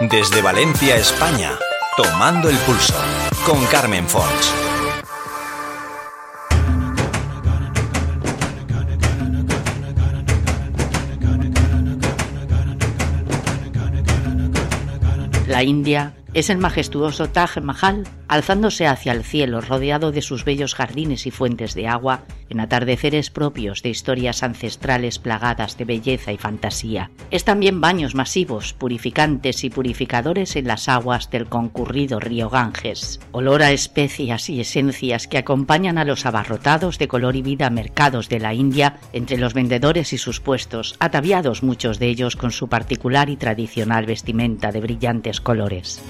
Desde Valencia, España, tomando el pulso con Carmen Fons. La India es el majestuoso Taj Mahal, alzándose hacia el cielo, rodeado de sus bellos jardines y fuentes de agua, en atardeceres propios de historias ancestrales plagadas de belleza y fantasía. Es también baños masivos, purificantes y purificadores en las aguas del concurrido río Ganges. Olor a especias y esencias que acompañan a los abarrotados de color y vida mercados de la India entre los vendedores y sus puestos, ataviados muchos de ellos con su particular y tradicional vestimenta de brillantes colores.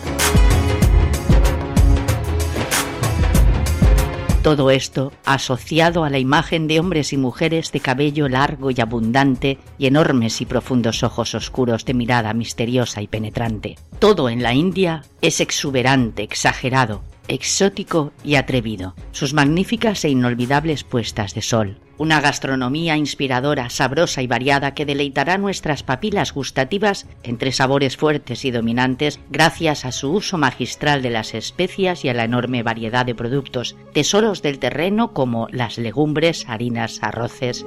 Todo esto asociado a la imagen de hombres y mujeres de cabello largo y abundante y enormes y profundos ojos oscuros de mirada misteriosa y penetrante. Todo en la India es exuberante, exagerado, exótico y atrevido. Sus magníficas e inolvidables puestas de sol, una gastronomía inspiradora, sabrosa y variada que deleitará nuestras papilas gustativas entre sabores fuertes y dominantes gracias a su uso magistral de las especias y a la enorme variedad de productos, tesoros del terreno como las legumbres, harinas, arroces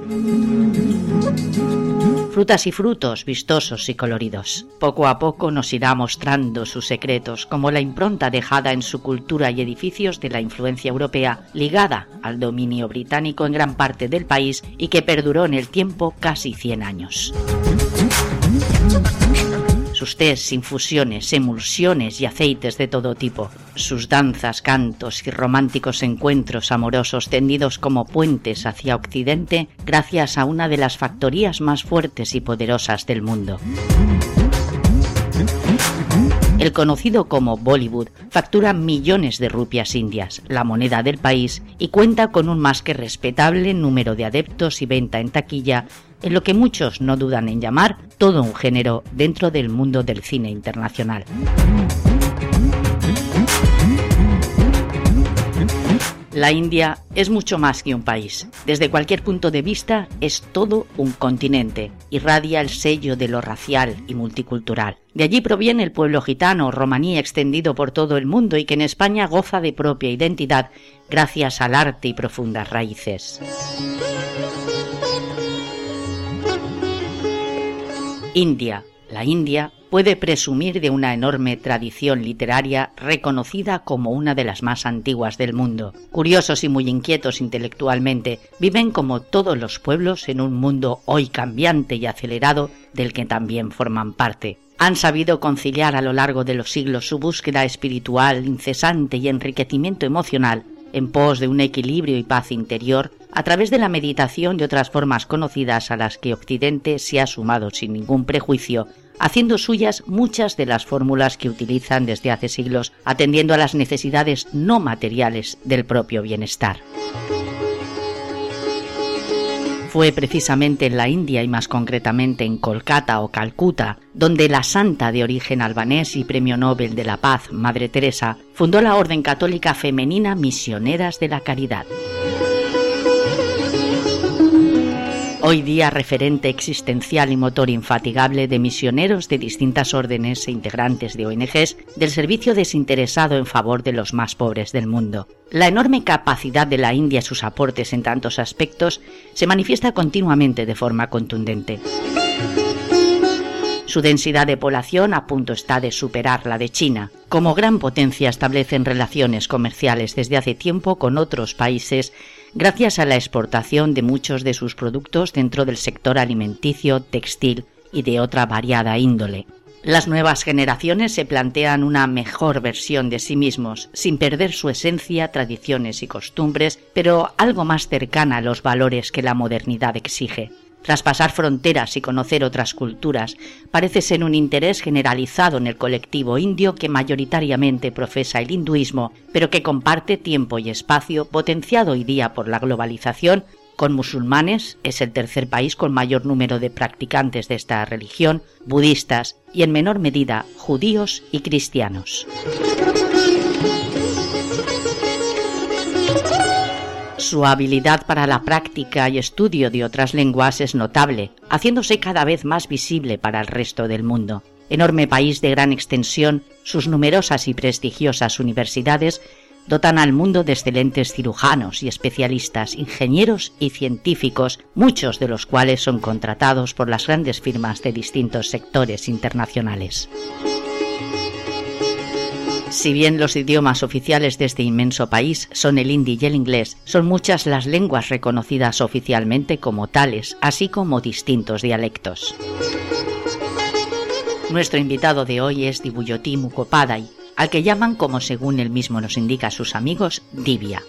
frutas y frutos vistosos y coloridos. Poco a poco nos irá mostrando sus secretos, como la impronta dejada en su cultura y edificios de la influencia europea, ligada al dominio británico en gran parte del país y que perduró en el tiempo casi 100 años sus tés, infusiones, emulsiones y aceites de todo tipo, sus danzas, cantos y románticos encuentros amorosos tendidos como puentes hacia Occidente gracias a una de las factorías más fuertes y poderosas del mundo. El conocido como Bollywood factura millones de rupias indias, la moneda del país, y cuenta con un más que respetable número de adeptos y venta en taquilla en lo que muchos no dudan en llamar todo un género dentro del mundo del cine internacional. La India es mucho más que un país. Desde cualquier punto de vista es todo un continente. Irradia el sello de lo racial y multicultural. De allí proviene el pueblo gitano romaní extendido por todo el mundo y que en España goza de propia identidad gracias al arte y profundas raíces. India. La India puede presumir de una enorme tradición literaria reconocida como una de las más antiguas del mundo. Curiosos y muy inquietos intelectualmente, viven como todos los pueblos en un mundo hoy cambiante y acelerado del que también forman parte. Han sabido conciliar a lo largo de los siglos su búsqueda espiritual incesante y enriquecimiento emocional en pos de un equilibrio y paz interior a través de la meditación y otras formas conocidas a las que Occidente se ha sumado sin ningún prejuicio, haciendo suyas muchas de las fórmulas que utilizan desde hace siglos, atendiendo a las necesidades no materiales del propio bienestar. Fue precisamente en la India y más concretamente en Kolkata o Calcuta, donde la santa de origen albanés y premio Nobel de la Paz, Madre Teresa, fundó la Orden Católica Femenina Misioneras de la Caridad. Hoy día referente existencial y motor infatigable de misioneros de distintas órdenes e integrantes de ONGs del servicio desinteresado en favor de los más pobres del mundo. La enorme capacidad de la India y sus aportes en tantos aspectos se manifiesta continuamente de forma contundente. Su densidad de población a punto está de superar la de China. Como gran potencia establecen relaciones comerciales desde hace tiempo con otros países gracias a la exportación de muchos de sus productos dentro del sector alimenticio, textil y de otra variada índole. Las nuevas generaciones se plantean una mejor versión de sí mismos, sin perder su esencia, tradiciones y costumbres, pero algo más cercana a los valores que la modernidad exige. Traspasar fronteras y conocer otras culturas parece ser un interés generalizado en el colectivo indio que mayoritariamente profesa el hinduismo, pero que comparte tiempo y espacio potenciado hoy día por la globalización con musulmanes, es el tercer país con mayor número de practicantes de esta religión, budistas y en menor medida judíos y cristianos. Su habilidad para la práctica y estudio de otras lenguas es notable, haciéndose cada vez más visible para el resto del mundo. Enorme país de gran extensión, sus numerosas y prestigiosas universidades dotan al mundo de excelentes cirujanos y especialistas, ingenieros y científicos, muchos de los cuales son contratados por las grandes firmas de distintos sectores internacionales. Si bien los idiomas oficiales de este inmenso país son el hindi y el inglés, son muchas las lenguas reconocidas oficialmente como tales, así como distintos dialectos. Nuestro invitado de hoy es Dibuyoti Mukopadai, al que llaman, como según él mismo nos indica sus amigos, Dibia.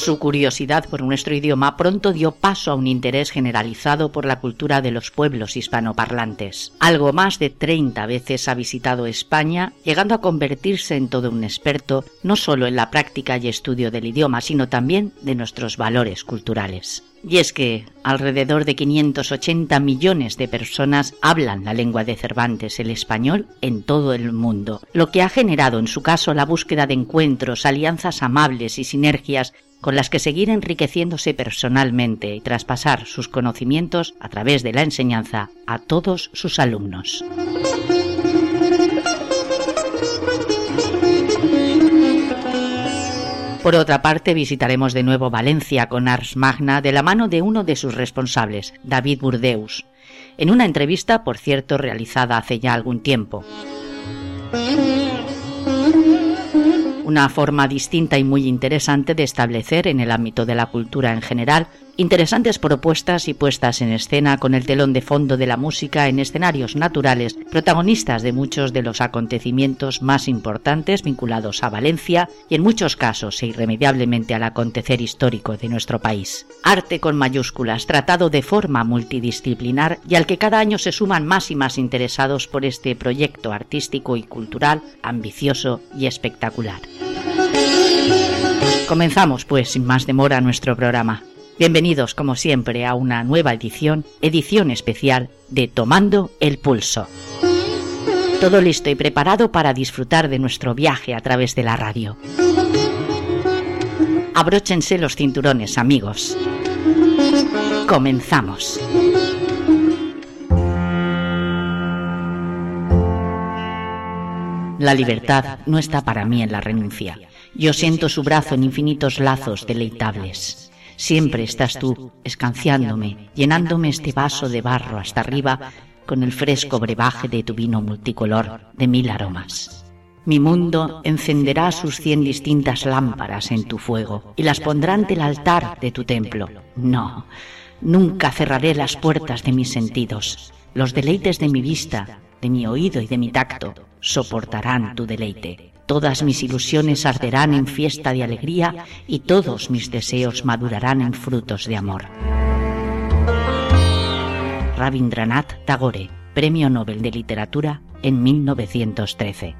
Su curiosidad por nuestro idioma pronto dio paso a un interés generalizado por la cultura de los pueblos hispanoparlantes. Algo más de 30 veces ha visitado España, llegando a convertirse en todo un experto no solo en la práctica y estudio del idioma, sino también de nuestros valores culturales. Y es que alrededor de 580 millones de personas hablan la lengua de Cervantes, el español, en todo el mundo, lo que ha generado en su caso la búsqueda de encuentros, alianzas amables y sinergias con las que seguir enriqueciéndose personalmente y traspasar sus conocimientos a través de la enseñanza a todos sus alumnos. Por otra parte, visitaremos de nuevo Valencia con Ars Magna de la mano de uno de sus responsables, David Burdeus, en una entrevista, por cierto, realizada hace ya algún tiempo una forma distinta y muy interesante de establecer en el ámbito de la cultura en general interesantes propuestas y puestas en escena con el telón de fondo de la música en escenarios naturales, protagonistas de muchos de los acontecimientos más importantes vinculados a Valencia y en muchos casos e irremediablemente al acontecer histórico de nuestro país. Arte con mayúsculas, tratado de forma multidisciplinar y al que cada año se suman más y más interesados por este proyecto artístico y cultural ambicioso y espectacular. Comenzamos, pues, sin más demora, nuestro programa. Bienvenidos, como siempre, a una nueva edición, edición especial de Tomando el Pulso. Todo listo y preparado para disfrutar de nuestro viaje a través de la radio. Abróchense los cinturones, amigos. Comenzamos. La libertad no está para mí en la renuncia. Yo siento su brazo en infinitos lazos deleitables. Siempre estás tú, escanciándome, llenándome este vaso de barro hasta arriba con el fresco brebaje de tu vino multicolor de mil aromas. Mi mundo encenderá sus cien distintas lámparas en tu fuego y las pondrá ante el altar de tu templo. No, nunca cerraré las puertas de mis sentidos. Los deleites de mi vista, de mi oído y de mi tacto soportarán tu deleite. Todas mis ilusiones arderán en fiesta de alegría y todos mis deseos madurarán en frutos de amor. Rabindranath Tagore, Premio Nobel de Literatura en 1913.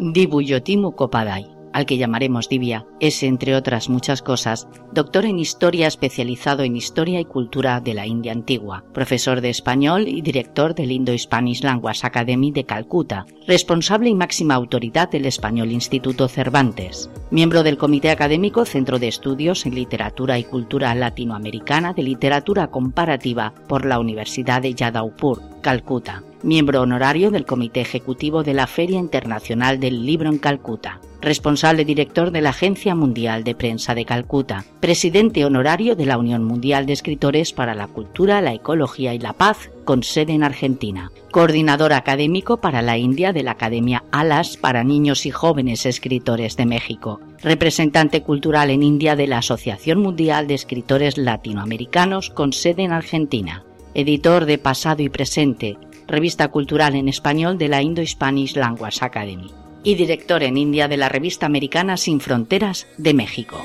Dibuyotimu Kopadai al que llamaremos Divia, es, entre otras muchas cosas, doctor en Historia especializado en Historia y Cultura de la India Antigua, profesor de español y director del Indo-Spanish Language Academy de Calcuta, responsable y máxima autoridad del Español Instituto Cervantes, miembro del Comité Académico Centro de Estudios en Literatura y Cultura Latinoamericana de Literatura Comparativa por la Universidad de Yadaupur, Calcuta, miembro honorario del Comité Ejecutivo de la Feria Internacional del Libro en Calcuta, responsable director de la Agencia Mundial de Prensa de Calcuta, presidente honorario de la Unión Mundial de Escritores para la Cultura, la Ecología y la Paz, con sede en Argentina, coordinador académico para la India de la Academia Alas para Niños y Jóvenes Escritores de México, representante cultural en India de la Asociación Mundial de Escritores Latinoamericanos con sede en Argentina, editor de Pasado y Presente, revista cultural en español de la Indo-Spanish Language Academy y director en India de la revista americana Sin Fronteras de México.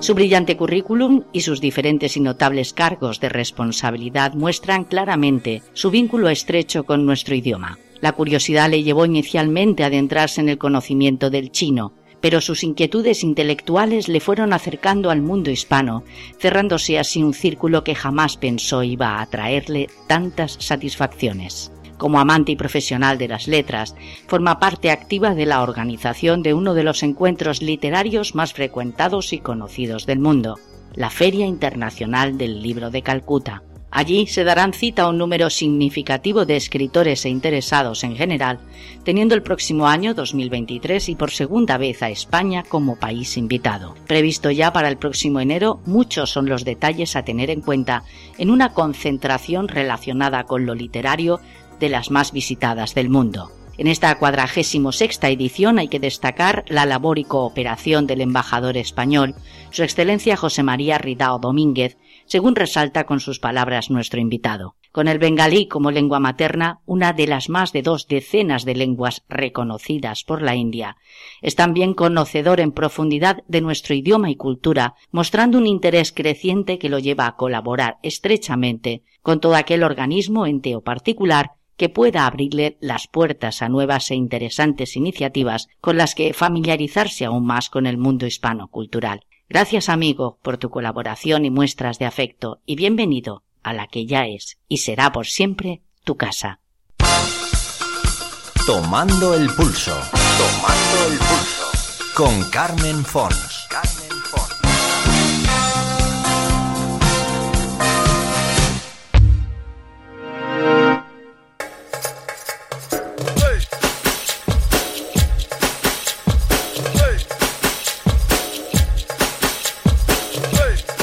Su brillante currículum y sus diferentes y notables cargos de responsabilidad muestran claramente su vínculo estrecho con nuestro idioma. La curiosidad le llevó inicialmente a adentrarse en el conocimiento del chino, pero sus inquietudes intelectuales le fueron acercando al mundo hispano, cerrándose así un círculo que jamás pensó iba a traerle tantas satisfacciones. Como amante y profesional de las letras, forma parte activa de la organización de uno de los encuentros literarios más frecuentados y conocidos del mundo, la Feria Internacional del Libro de Calcuta. Allí se darán cita a un número significativo de escritores e interesados en general, teniendo el próximo año 2023 y por segunda vez a España como país invitado. Previsto ya para el próximo enero, muchos son los detalles a tener en cuenta en una concentración relacionada con lo literario de las más visitadas del mundo. En esta cuadragésimo sexta edición hay que destacar la labor y cooperación del embajador español, su excelencia José María Ridao Domínguez, según resalta con sus palabras nuestro invitado. Con el bengalí como lengua materna, una de las más de dos decenas de lenguas reconocidas por la India, es también conocedor en profundidad de nuestro idioma y cultura, mostrando un interés creciente que lo lleva a colaborar estrechamente con todo aquel organismo, ente o particular que pueda abrirle las puertas a nuevas e interesantes iniciativas con las que familiarizarse aún más con el mundo hispano cultural. Gracias amigo por tu colaboración y muestras de afecto y bienvenido a la que ya es y será por siempre tu casa. Tomando el pulso. Tomando el pulso. Con Carmen Fons.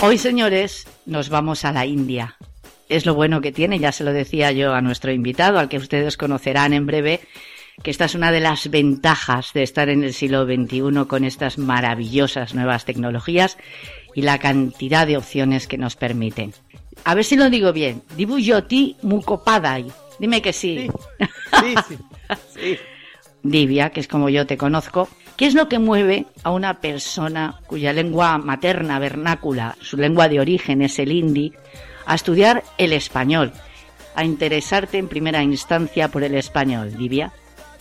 Hoy, señores, nos vamos a la India. Es lo bueno que tiene, ya se lo decía yo a nuestro invitado, al que ustedes conocerán en breve, que esta es una de las ventajas de estar en el siglo XXI con estas maravillosas nuevas tecnologías y la cantidad de opciones que nos permiten. A ver si lo digo bien. Dibuyoti Mukopadai. Dime que sí. Sí, sí, sí. Divia, que es como yo te conozco, ¿Qué es lo que mueve a una persona cuya lengua materna, vernácula, su lengua de origen es el hindi, a estudiar el español, a interesarte en primera instancia por el español, Livia?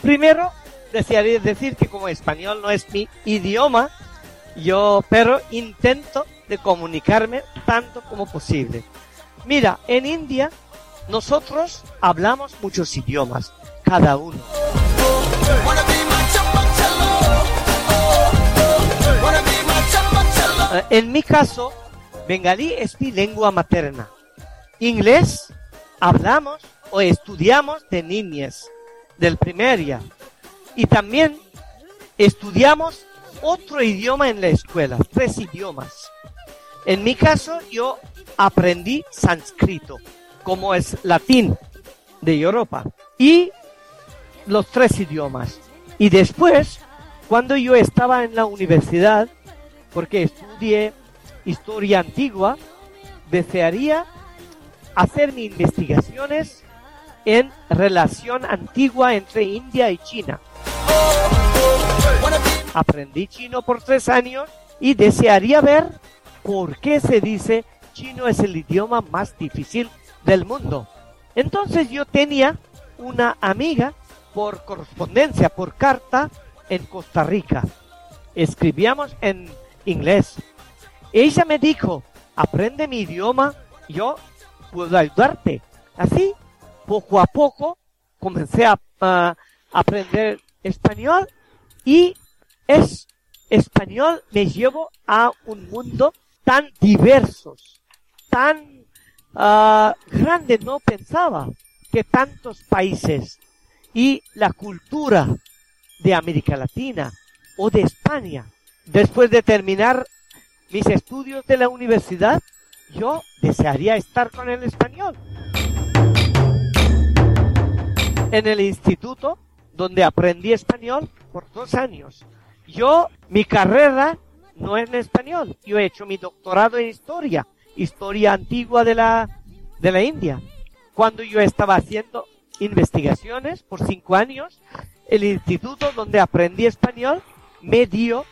Primero, desearía decir que como español no es mi idioma, yo, pero intento de comunicarme tanto como posible. Mira, en India nosotros hablamos muchos idiomas, cada uno. En mi caso, bengalí es mi lengua materna. Inglés hablamos o estudiamos de niñez, del primaria. Y también estudiamos otro idioma en la escuela, tres idiomas. En mi caso, yo aprendí sánscrito, como es latín de Europa, y los tres idiomas. Y después, cuando yo estaba en la universidad, porque estudié historia antigua, desearía hacer mis investigaciones en relación antigua entre India y China. Aprendí chino por tres años y desearía ver por qué se dice chino es el idioma más difícil del mundo. Entonces yo tenía una amiga por correspondencia, por carta, en Costa Rica. Escribíamos en inglés. Ella me dijo, aprende mi idioma, yo puedo ayudarte. Así, poco a poco, comencé a, aprender español y es español me llevo a un mundo tan diverso, tan ah, grande, no pensaba que tantos países y la cultura de América Latina o de España después de terminar mis estudios de la universidad, yo desearía estar con el español. En el instituto donde aprendí español por dos años. Yo, mi carrera no es en español. Yo he hecho mi doctorado en historia, historia antigua de la, de la India. Cuando yo estaba haciendo investigaciones por cinco años, el instituto donde aprendí español me dio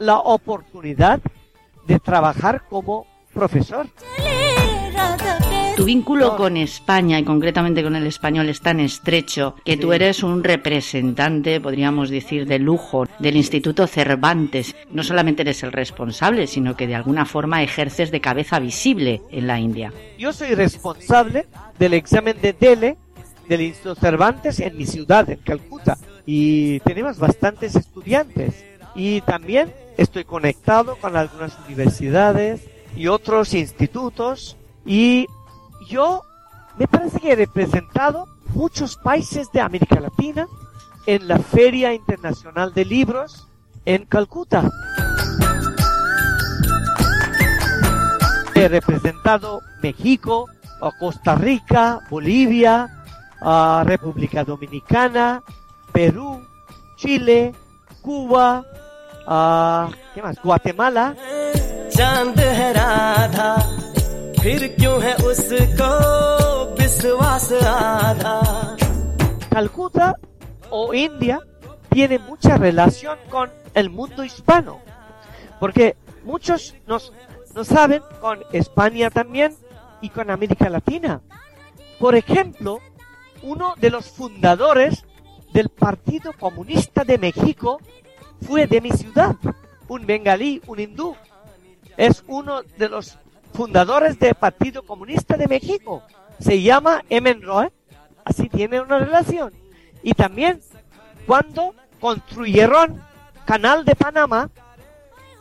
la oportunidad de trabajar como profesor. Tu vínculo con España y concretamente con el español es tan estrecho que tú eres un representante, podríamos decir, de lujo del Instituto Cervantes. No solamente eres el responsable, sino que de alguna forma ejerces de cabeza visible en la India. Yo soy responsable del examen de DELE del Instituto Cervantes en mi ciudad, en Calcuta. Y tenemos bastantes estudiantes. Y también estoy conectado con algunas universidades y otros institutos. Y yo me parece que he representado muchos países de América Latina en la Feria Internacional de Libros en Calcuta. He representado México, Costa Rica, Bolivia, República Dominicana, Perú, Chile, Cuba, ¿qué más? Guatemala. Calcuta o India tiene mucha relación con el mundo hispano, porque muchos nos, no saben con España también y con América Latina. Por ejemplo, uno de los fundadores del Partido Comunista de México fue de mi ciudad, un bengalí, un hindú. Es uno de los fundadores del Partido Comunista de México. Se llama Emen Roy, así tiene una relación. Y también cuando construyeron Canal de Panamá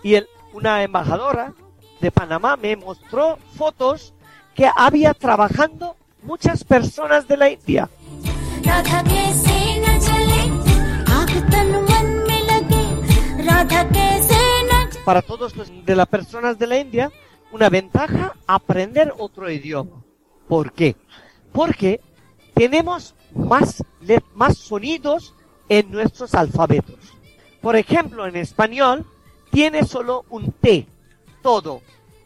y una embajadora de Panamá me mostró fotos que había trabajando muchas personas de la India. Para todos los de las personas de la India, una ventaja aprender otro idioma. ¿Por qué? Porque tenemos más, más sonidos en nuestros alfabetos. Por ejemplo, en español tiene solo un T, todo,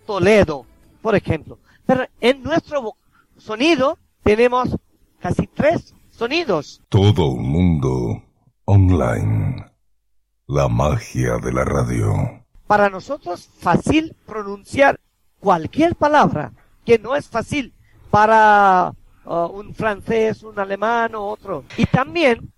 Toledo, por ejemplo. Pero en nuestro sonido tenemos casi tres sonidos. Todo un mundo online. La magia de la radio. Para nosotros fácil pronunciar cualquier palabra que no es fácil para uh, un francés, un alemán o otro. Y también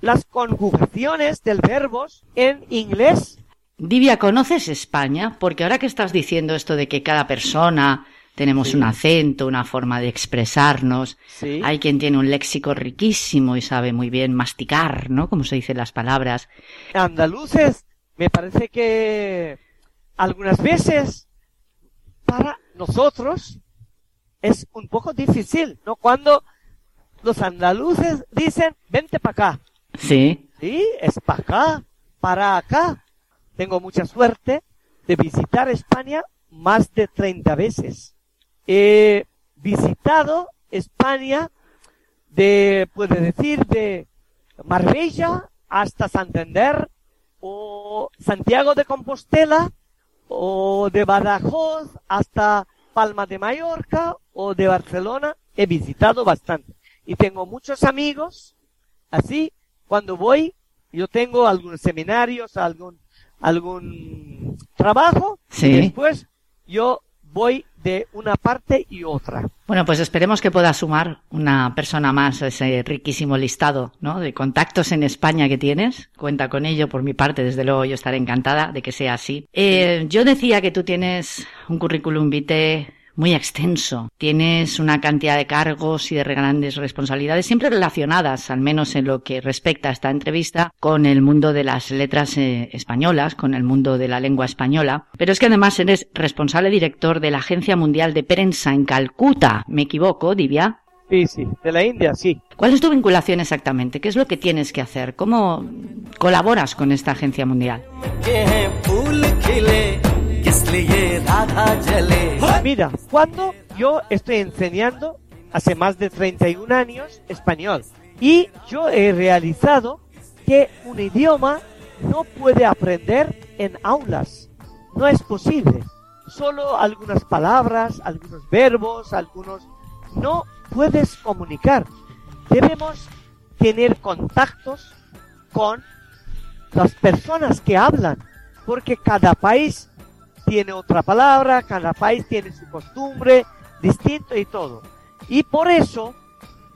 las conjugaciones del verbos en inglés. Divia, ¿conoces España? Porque ahora que estás diciendo esto de que cada persona tenemos un acento, una forma de expresarnos. Hay quien tiene un léxico riquísimo y sabe muy bien masticar, ¿no? Como se dicen las palabras. Andaluces, me parece que algunas veces para nosotros es un poco difícil, ¿no? Cuando los andaluces dicen, vente para acá. Sí. Sí, es para acá, para acá. Tengo mucha suerte de visitar España más de 30 veces. He visitado España de, puede decir, de Marbella hasta Santander o Santiago de Compostela o de Badajoz hasta Palma de Mallorca o de Barcelona. He visitado bastante y tengo muchos amigos. Así, cuando voy, yo tengo algunos seminarios, algún, algún trabajo. Sí. Y después yo voy de una parte y otra. Bueno, pues esperemos que pueda sumar una persona más a ese riquísimo listado ¿no? de contactos en España que tienes. Cuenta con ello por mi parte, desde luego yo estaré encantada de que sea así. Eh, yo decía que tú tienes un currículum vitae muy extenso. Tienes una cantidad de cargos y de grandes responsabilidades, siempre relacionadas, al menos en lo que respecta a esta entrevista, con el mundo de las letras eh, españolas, con el mundo de la lengua española. Pero es que además eres responsable director de la Agencia Mundial de Prensa en Calcuta. ¿Me equivoco, Divya? Sí, sí, de la India, sí. ¿Cuál es tu vinculación exactamente? ¿Qué es lo que tienes que hacer? ¿Cómo colaboras con esta agencia mundial? Mira, cuando yo estoy enseñando hace más de 31 años español y yo he realizado que un idioma no puede aprender en aulas. No es posible. Solo algunas palabras, algunos verbos, algunos... No puedes comunicar. Debemos tener contactos con las personas que hablan, porque cada país tiene otra palabra, cada país tiene su costumbre, distinto y todo. Y por eso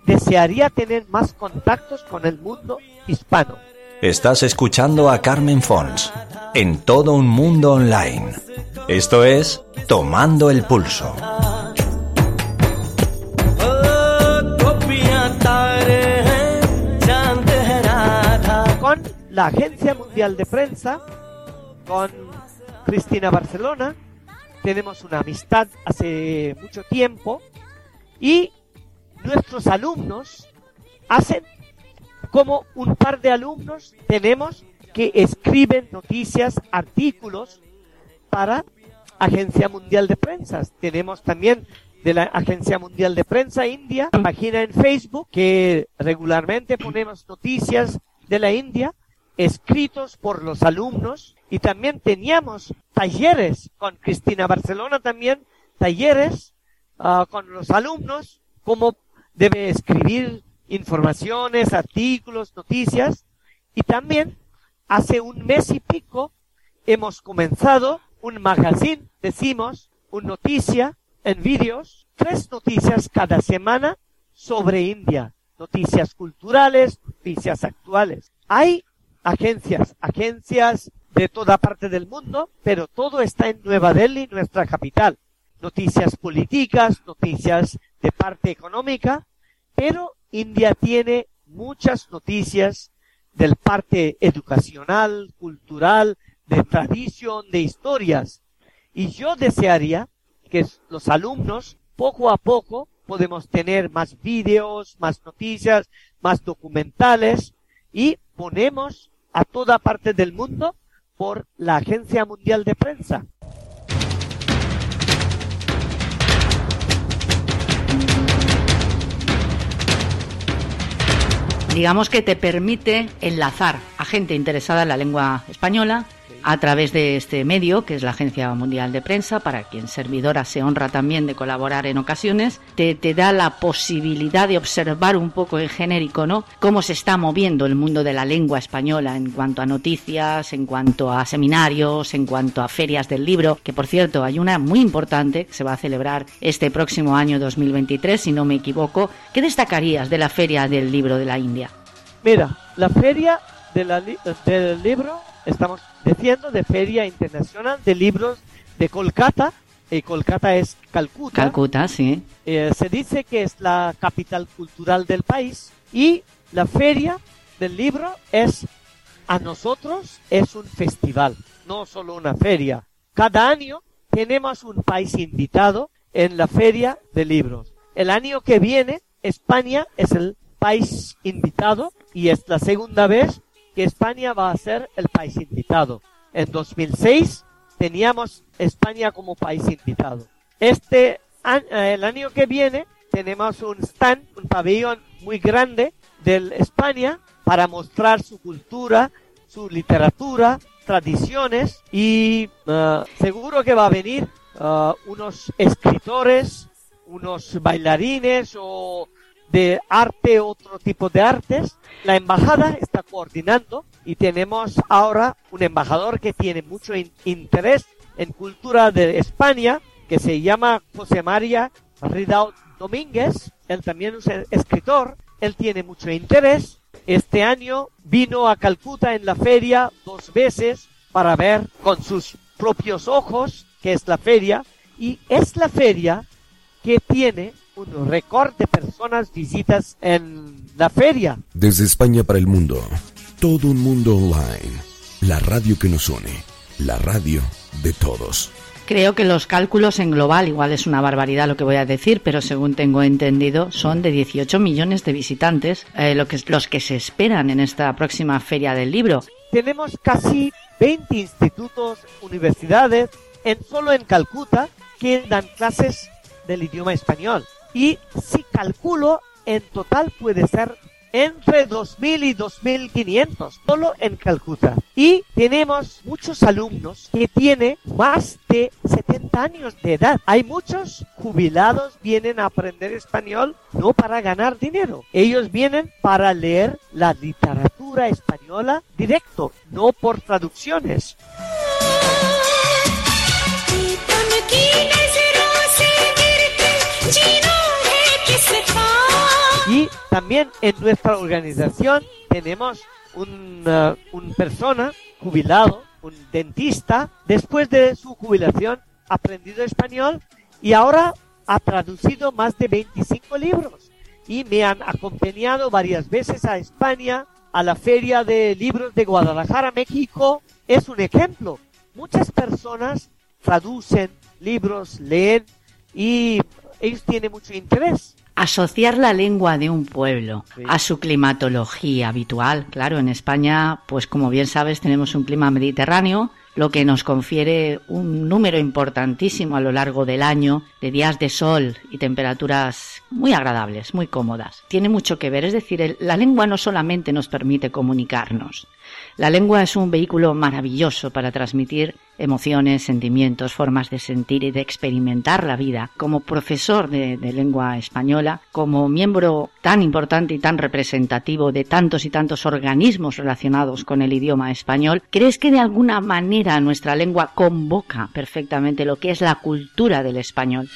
desearía tener más contactos con el mundo hispano. Estás escuchando a Carmen Fons en todo un mundo online. Esto es Tomando el Pulso. Con la Agencia Mundial de Prensa, con Cristina Barcelona. Tenemos una amistad hace mucho tiempo y nuestros alumnos hacen como un par de alumnos tenemos que escriben noticias, artículos para Agencia Mundial de Prensa. Tenemos también de la Agencia Mundial de Prensa India, página en Facebook que regularmente ponemos noticias de la India escritos por los alumnos y también teníamos talleres con Cristina Barcelona también, talleres ah, con los alumnos, cómo debe escribir informaciones, artículos, noticias y también hace un mes y pico hemos comenzado un magazine, decimos, una noticia en vídeos, tres noticias cada semana sobre India, noticias culturales, noticias actuales. Hay agencias, agencias de toda parte del mundo, pero todo está en Nueva Delhi, nuestra capital. Noticias políticas, noticias de parte económica, pero India tiene muchas noticias del parte educacional, cultural, de tradición, de historias. Y yo desearía que los alumnos, poco a poco, podemos tener más vídeos, más noticias, más documentales y ponemos a toda parte del mundo por la Agencia Mundial de Prensa. Digamos que te permite enlazar a gente interesada en la lengua española a través de este medio, que es la Agencia Mundial de Prensa, para quien servidora se honra también de colaborar en ocasiones, te, te, da la posibilidad de observar un poco en genérico, ¿no? Cómo se está moviendo el mundo de la lengua española en cuanto a noticias, en cuanto a seminarios, en cuanto a ferias del libro, que por cierto hay una muy importante que se va a celebrar este próximo año 2023, si no me equivoco. ¿Qué destacarías de la Feria del Libro de la India? Mira, la Feria del Libro estamos diciendo de Feria Internacional de Libros de Kolkata. Y Kolkata es Calcuta. Calcuta, sí. Eh, se dice que es la capital cultural del país y la feria del libro es, a nosotros, es un festival, no solo una feria. Cada año tenemos un país invitado en la feria de libros. El año que viene, España es el país invitado y es la segunda vez que España va a ser el país invitado. En 2006 teníamos España como país invitado. Este eh, el año que viene tenemos un stand, un pabellón muy grande de España para mostrar su cultura, su literatura, tradiciones y uh, seguro que va a venir uh, unos escritores, unos bailarines o de arte, otro tipo de artes. La embajada está coordinando y tenemos ahora un embajador que tiene mucho interés en cultura de España, que se llama José María Ridao Domínguez. Él también es escritor, él tiene mucho interés. Este año vino a Calcuta en la feria dos veces para ver con sus propios ojos que es la feria y es la feria que tiene un récord de personas visitas en la feria. Desde España para el mundo, todo un mundo online, la radio que nos une, la radio de todos. Creo que los cálculos en global, igual es una barbaridad lo que voy a decir, pero según tengo entendido, son de 18 millones de visitantes eh, lo que, los que se esperan en esta próxima feria del libro. Tenemos casi 20 institutos, universidades, en solo en Calcuta, que dan clases del idioma español y si calculo en total puede ser entre 2.000 y 2.500 solo en Calcuta. Y tenemos muchos alumnos que tienen más de 70 años de edad. Hay muchos jubilados vienen a aprender español no para ganar dinero. Ellos vienen para leer la literatura española directo, no por traducciones. También en nuestra organización tenemos un, uh, un persona jubilado, un dentista, después de su jubilación aprendido español y ahora ha traducido más de 25 libros y me han acompañado varias veces a España a la Feria de Libros de Guadalajara, México, es un ejemplo. Muchas personas traducen libros, leen y ellos tienen mucho interés. Asociar la lengua de un pueblo a su climatología habitual. Claro, en España, pues como bien sabes, tenemos un clima mediterráneo, lo que nos confiere un número importantísimo a lo largo del año de días de sol y temperaturas muy agradables, muy cómodas. Tiene mucho que ver, es decir, la lengua no solamente nos permite comunicarnos, la lengua es un vehículo maravilloso para transmitir emociones, sentimientos, formas de sentir y de experimentar la vida. Como profesor de, lengua española, como miembro tan importante y tan representativo de tantos y tantos organismos relacionados con el idioma español, ¿crees que de alguna manera nuestra lengua convoca perfectamente lo que es la cultura del español?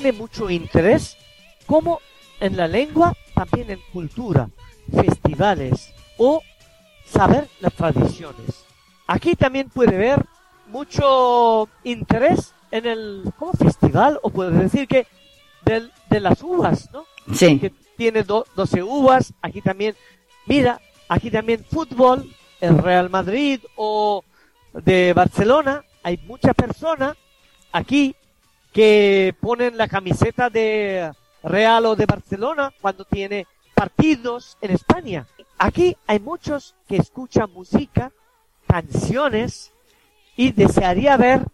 Tiene mucho interés como en la lengua, también en cultura, festivales o saber las tradiciones. Aquí también puede haber mucho interés en el como festival o puede decir que del, de las uvas, ¿no? Sí. Que tiene 12 uvas, aquí también, mira, aquí también fútbol, el Real Madrid o de Barcelona, hay muchas personas aquí que ponen la camiseta de Real o de Barcelona cuando tiene partidos en España. Aquí hay muchos que escuchan música, canciones y desearía ver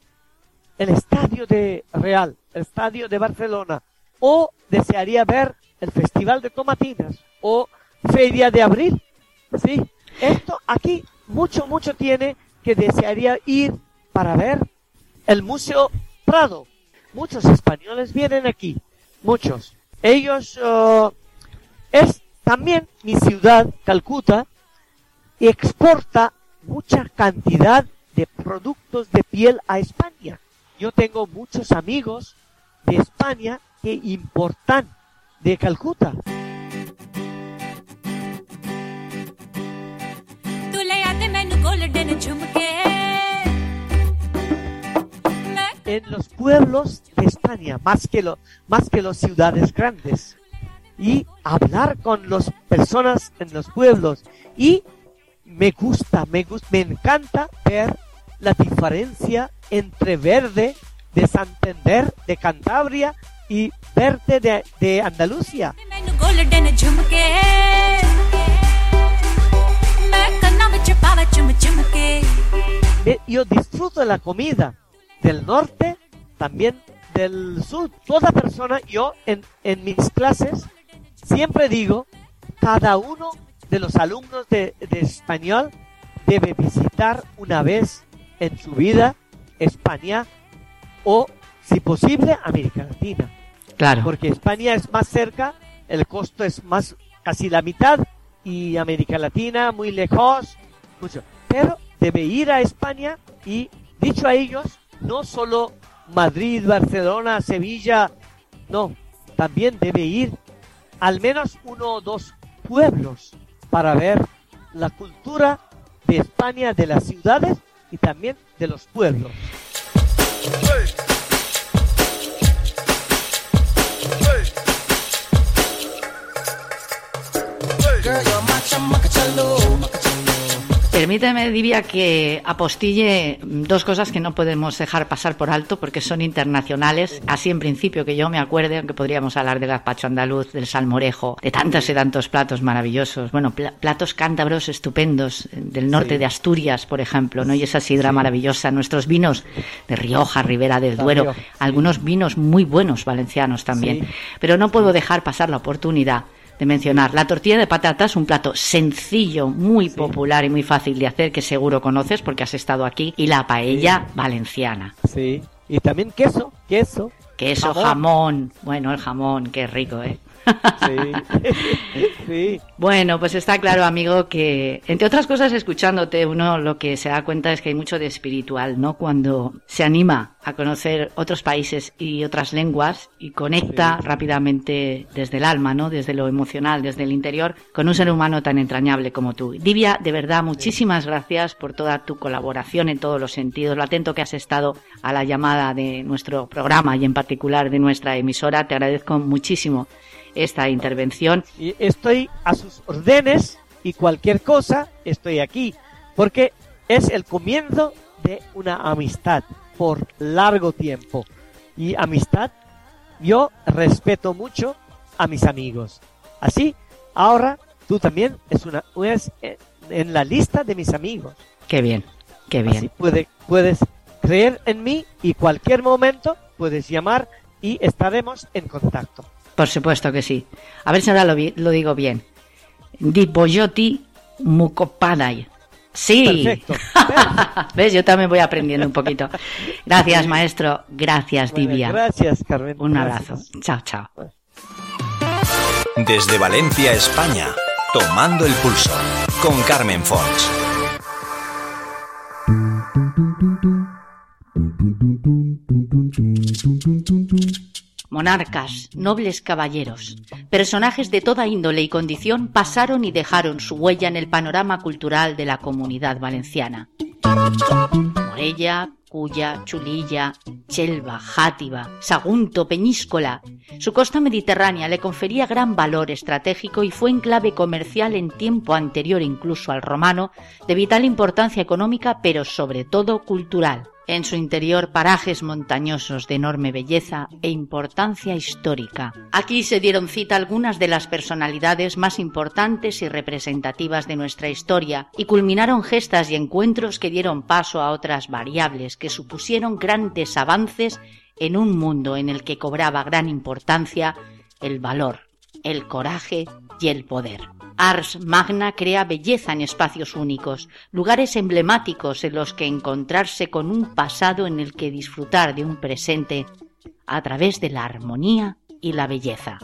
el estadio de Real, el estadio de Barcelona o desearía ver el Festival de Tomatinas o Feria de Abril. Sí, esto aquí mucho, mucho tiene que desearía ir para ver el Museo Prado, muchos españoles vienen aquí, muchos. Ellos uh, es también mi ciudad, Calcuta, y exporta mucha cantidad de productos de piel a España. Yo tengo muchos amigos de España que importan de Calcuta. en los pueblos de España, más que, lo, más que las ciudades grandes. Y hablar con las personas en los pueblos. Y me gusta, me gusta, me encanta ver la diferencia entre verde de Santander, de Cantabria y verde de, de Andalucía. Yo disfruto de la comida del norte, también del sur. Toda persona, yo en, en mis clases siempre digo, cada uno de los alumnos de, de español debe visitar una vez en su vida España o, si posible, América Latina. Claro. Porque España es más cerca, el costo es más casi la mitad y América Latina muy lejos, mucho. Pero debe ir a España y dicho a ellos, no solo Madrid, Barcelona, Sevilla, no, también debe ir al menos uno o dos pueblos para ver la cultura de España, de las ciudades y también de los pueblos. Permíteme, Divia, que apostille dos cosas que no podemos dejar pasar por alto porque son internacionales. Así en principio que yo me acuerde, aunque podríamos hablar del gazpacho andaluz, del salmorejo, de tantos y tantos platos maravillosos. Bueno, platos cántabros estupendos eh, del norte de Asturias, por ejemplo, ¿no? Y esa sidra maravillosa. Nuestros vinos de Rioja, Ribera del Duero, algunos vinos muy buenos valencianos también. Pero no puedo dejar pasar la oportunidad de mencionar. La tortilla de patatas, un plato sencillo, muy popular y muy fácil de hacer, que seguro conoces porque has estado aquí, y la paella valenciana. Sí, y también queso. queso. Queso, jamón. Bueno, el jamón, qué rico, ¿eh? Sí. Bueno, pues está claro, amigo, que entre otras cosas, escuchándote, uno lo que se da cuenta es que hay mucho de espiritual, ¿no? Cuando se anima a conocer otros países y otras lenguas y conecta rápidamente desde el alma, ¿no? Desde lo emocional, desde el interior, con un ser humano tan entrañable como tú. Divia, de verdad, muchísimas gracias por toda tu colaboración en todos los sentidos, lo atento que has estado a la llamada de nuestro programa y en particular de nuestra emisora. Te agradezco muchísimo esta intervención. Estoy a sus órdenes y cualquier cosa estoy aquí, porque es el comienzo de una amistad por largo tiempo. Y amistad, yo respeto mucho a mis amigos. Así, ahora tú también es una es en la lista de mis amigos. Qué bien, qué bien. Así puede, puedes creer en mí y cualquier momento puedes llamar y estaremos en contacto. Por supuesto que sí. A ver si ahora lo, lo digo bien. Dipoyoti Mukopadai. Sí. Perfecto. ¿Ves? Yo también voy aprendiendo un poquito. Gracias, maestro. Gracias, Bueno, Divia. gracias, Carmen. Un Gracias. abrazo. Chao, chao. Desde Valencia, España, tomando el pulso con Carmen Fons. Monarcas, nobles caballeros, personajes de toda índole y condición pasaron y dejaron su huella en el panorama cultural de la comunidad valenciana. Morella, Cuya, Chulilla, Chelva, Játiva, Sagunto, Peñíscola. Su costa mediterránea le confería gran valor estratégico y fue enclave comercial en tiempo anterior incluso al romano, de vital importancia económica pero sobre todo cultural. En su interior parajes montañosos de enorme belleza e importancia histórica. Aquí se dieron cita algunas de las personalidades más importantes y representativas de nuestra historia y culminaron gestas y encuentros que dieron paso a otras variables que supusieron grandes avances en un mundo en el que cobraba gran importancia el valor, el coraje y el poder. Ars Magna crea belleza en espacios únicos, lugares emblemáticos en los que encontrarse con un pasado en el que disfrutar de un presente a través de la armonía y la belleza.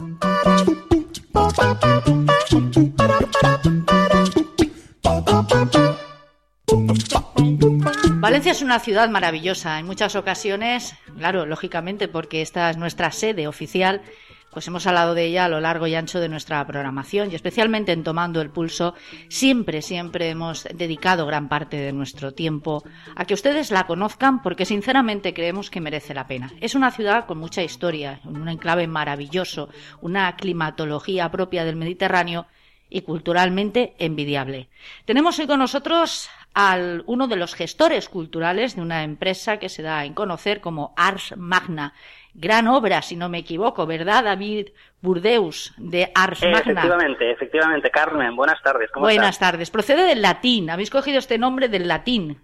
Valencia es una ciudad maravillosa en muchas ocasiones, claro, lógicamente porque esta es nuestra sede oficial, pues hemos hablado de ella a lo largo y ancho de nuestra programación y especialmente en Tomando el Pulso, siempre, siempre hemos dedicado gran parte de nuestro tiempo a que ustedes la conozcan porque sinceramente creemos que merece la pena. Es una ciudad con mucha historia, un enclave maravilloso, una climatología propia del Mediterráneo y culturalmente envidiable. Tenemos hoy con nosotros al uno de los gestores culturales de una empresa que se da en conocer como Ars Magna. Gran obra, si no me equivoco, ¿verdad, David Burdeus, de Ars Eh, Magna? efectivamente, efectivamente, Carmen, buenas tardes. ¿Cómo Buenas estás? tardes. Procede del latín. Habéis cogido este nombre del latín.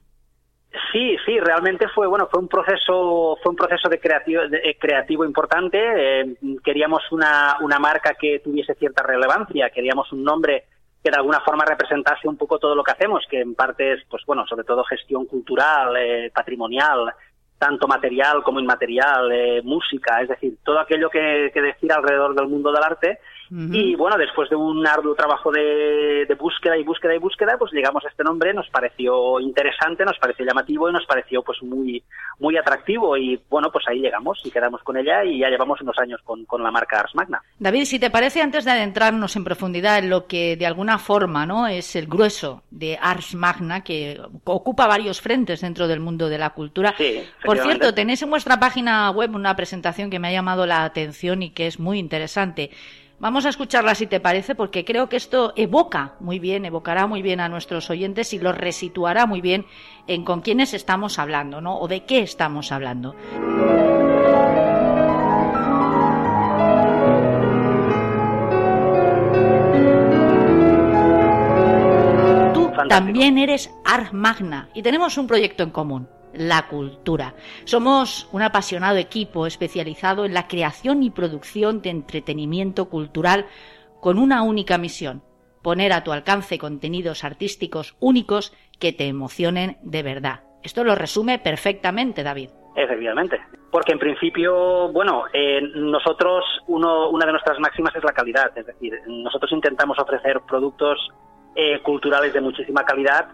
Sí, sí, realmente fue bueno, fue un proceso, fue un proceso de creativo, de- eh, creativo importante. Eh, queríamos una, una marca que tuviese cierta relevancia, queríamos un nombre que de alguna forma representase un poco todo lo que hacemos, que en parte es, pues bueno, sobre todo gestión cultural, eh, patrimonial, tanto material como inmaterial, eh, música, es decir, todo aquello que, que decir alrededor del mundo del arte. Y bueno, después de un arduo trabajo de, de búsqueda y búsqueda y búsqueda, pues llegamos a este nombre, nos pareció interesante, nos pareció llamativo y nos pareció pues muy muy atractivo y bueno, pues ahí llegamos y quedamos con ella y ya llevamos unos años con, con la marca Ars Magna. David, si te parece, antes de adentrarnos en profundidad en lo que de alguna forma no es el grueso de Ars Magna, que ocupa varios frentes dentro del mundo de la cultura. Sí, Por cierto, tenéis en vuestra página web una presentación que me ha llamado la atención y que es muy interesante. Vamos a escucharla si te parece, porque creo que esto evoca muy bien, evocará muy bien a nuestros oyentes y los resituará muy bien en con quiénes estamos hablando, ¿no? O de qué estamos hablando. Tú también eres Ars Magna y tenemos un proyecto en común, la cultura. Somos un apasionado equipo especializado en la creación y producción de entretenimiento cultural con una única misión, poner a tu alcance contenidos artísticos únicos que te emocionen de verdad. Esto lo resume perfectamente, David. Efectivamente. Porque en principio, bueno, eh, nosotros, uno, una de nuestras máximas es la calidad. Es decir, nosotros intentamos ofrecer productos eh, culturales de muchísima calidad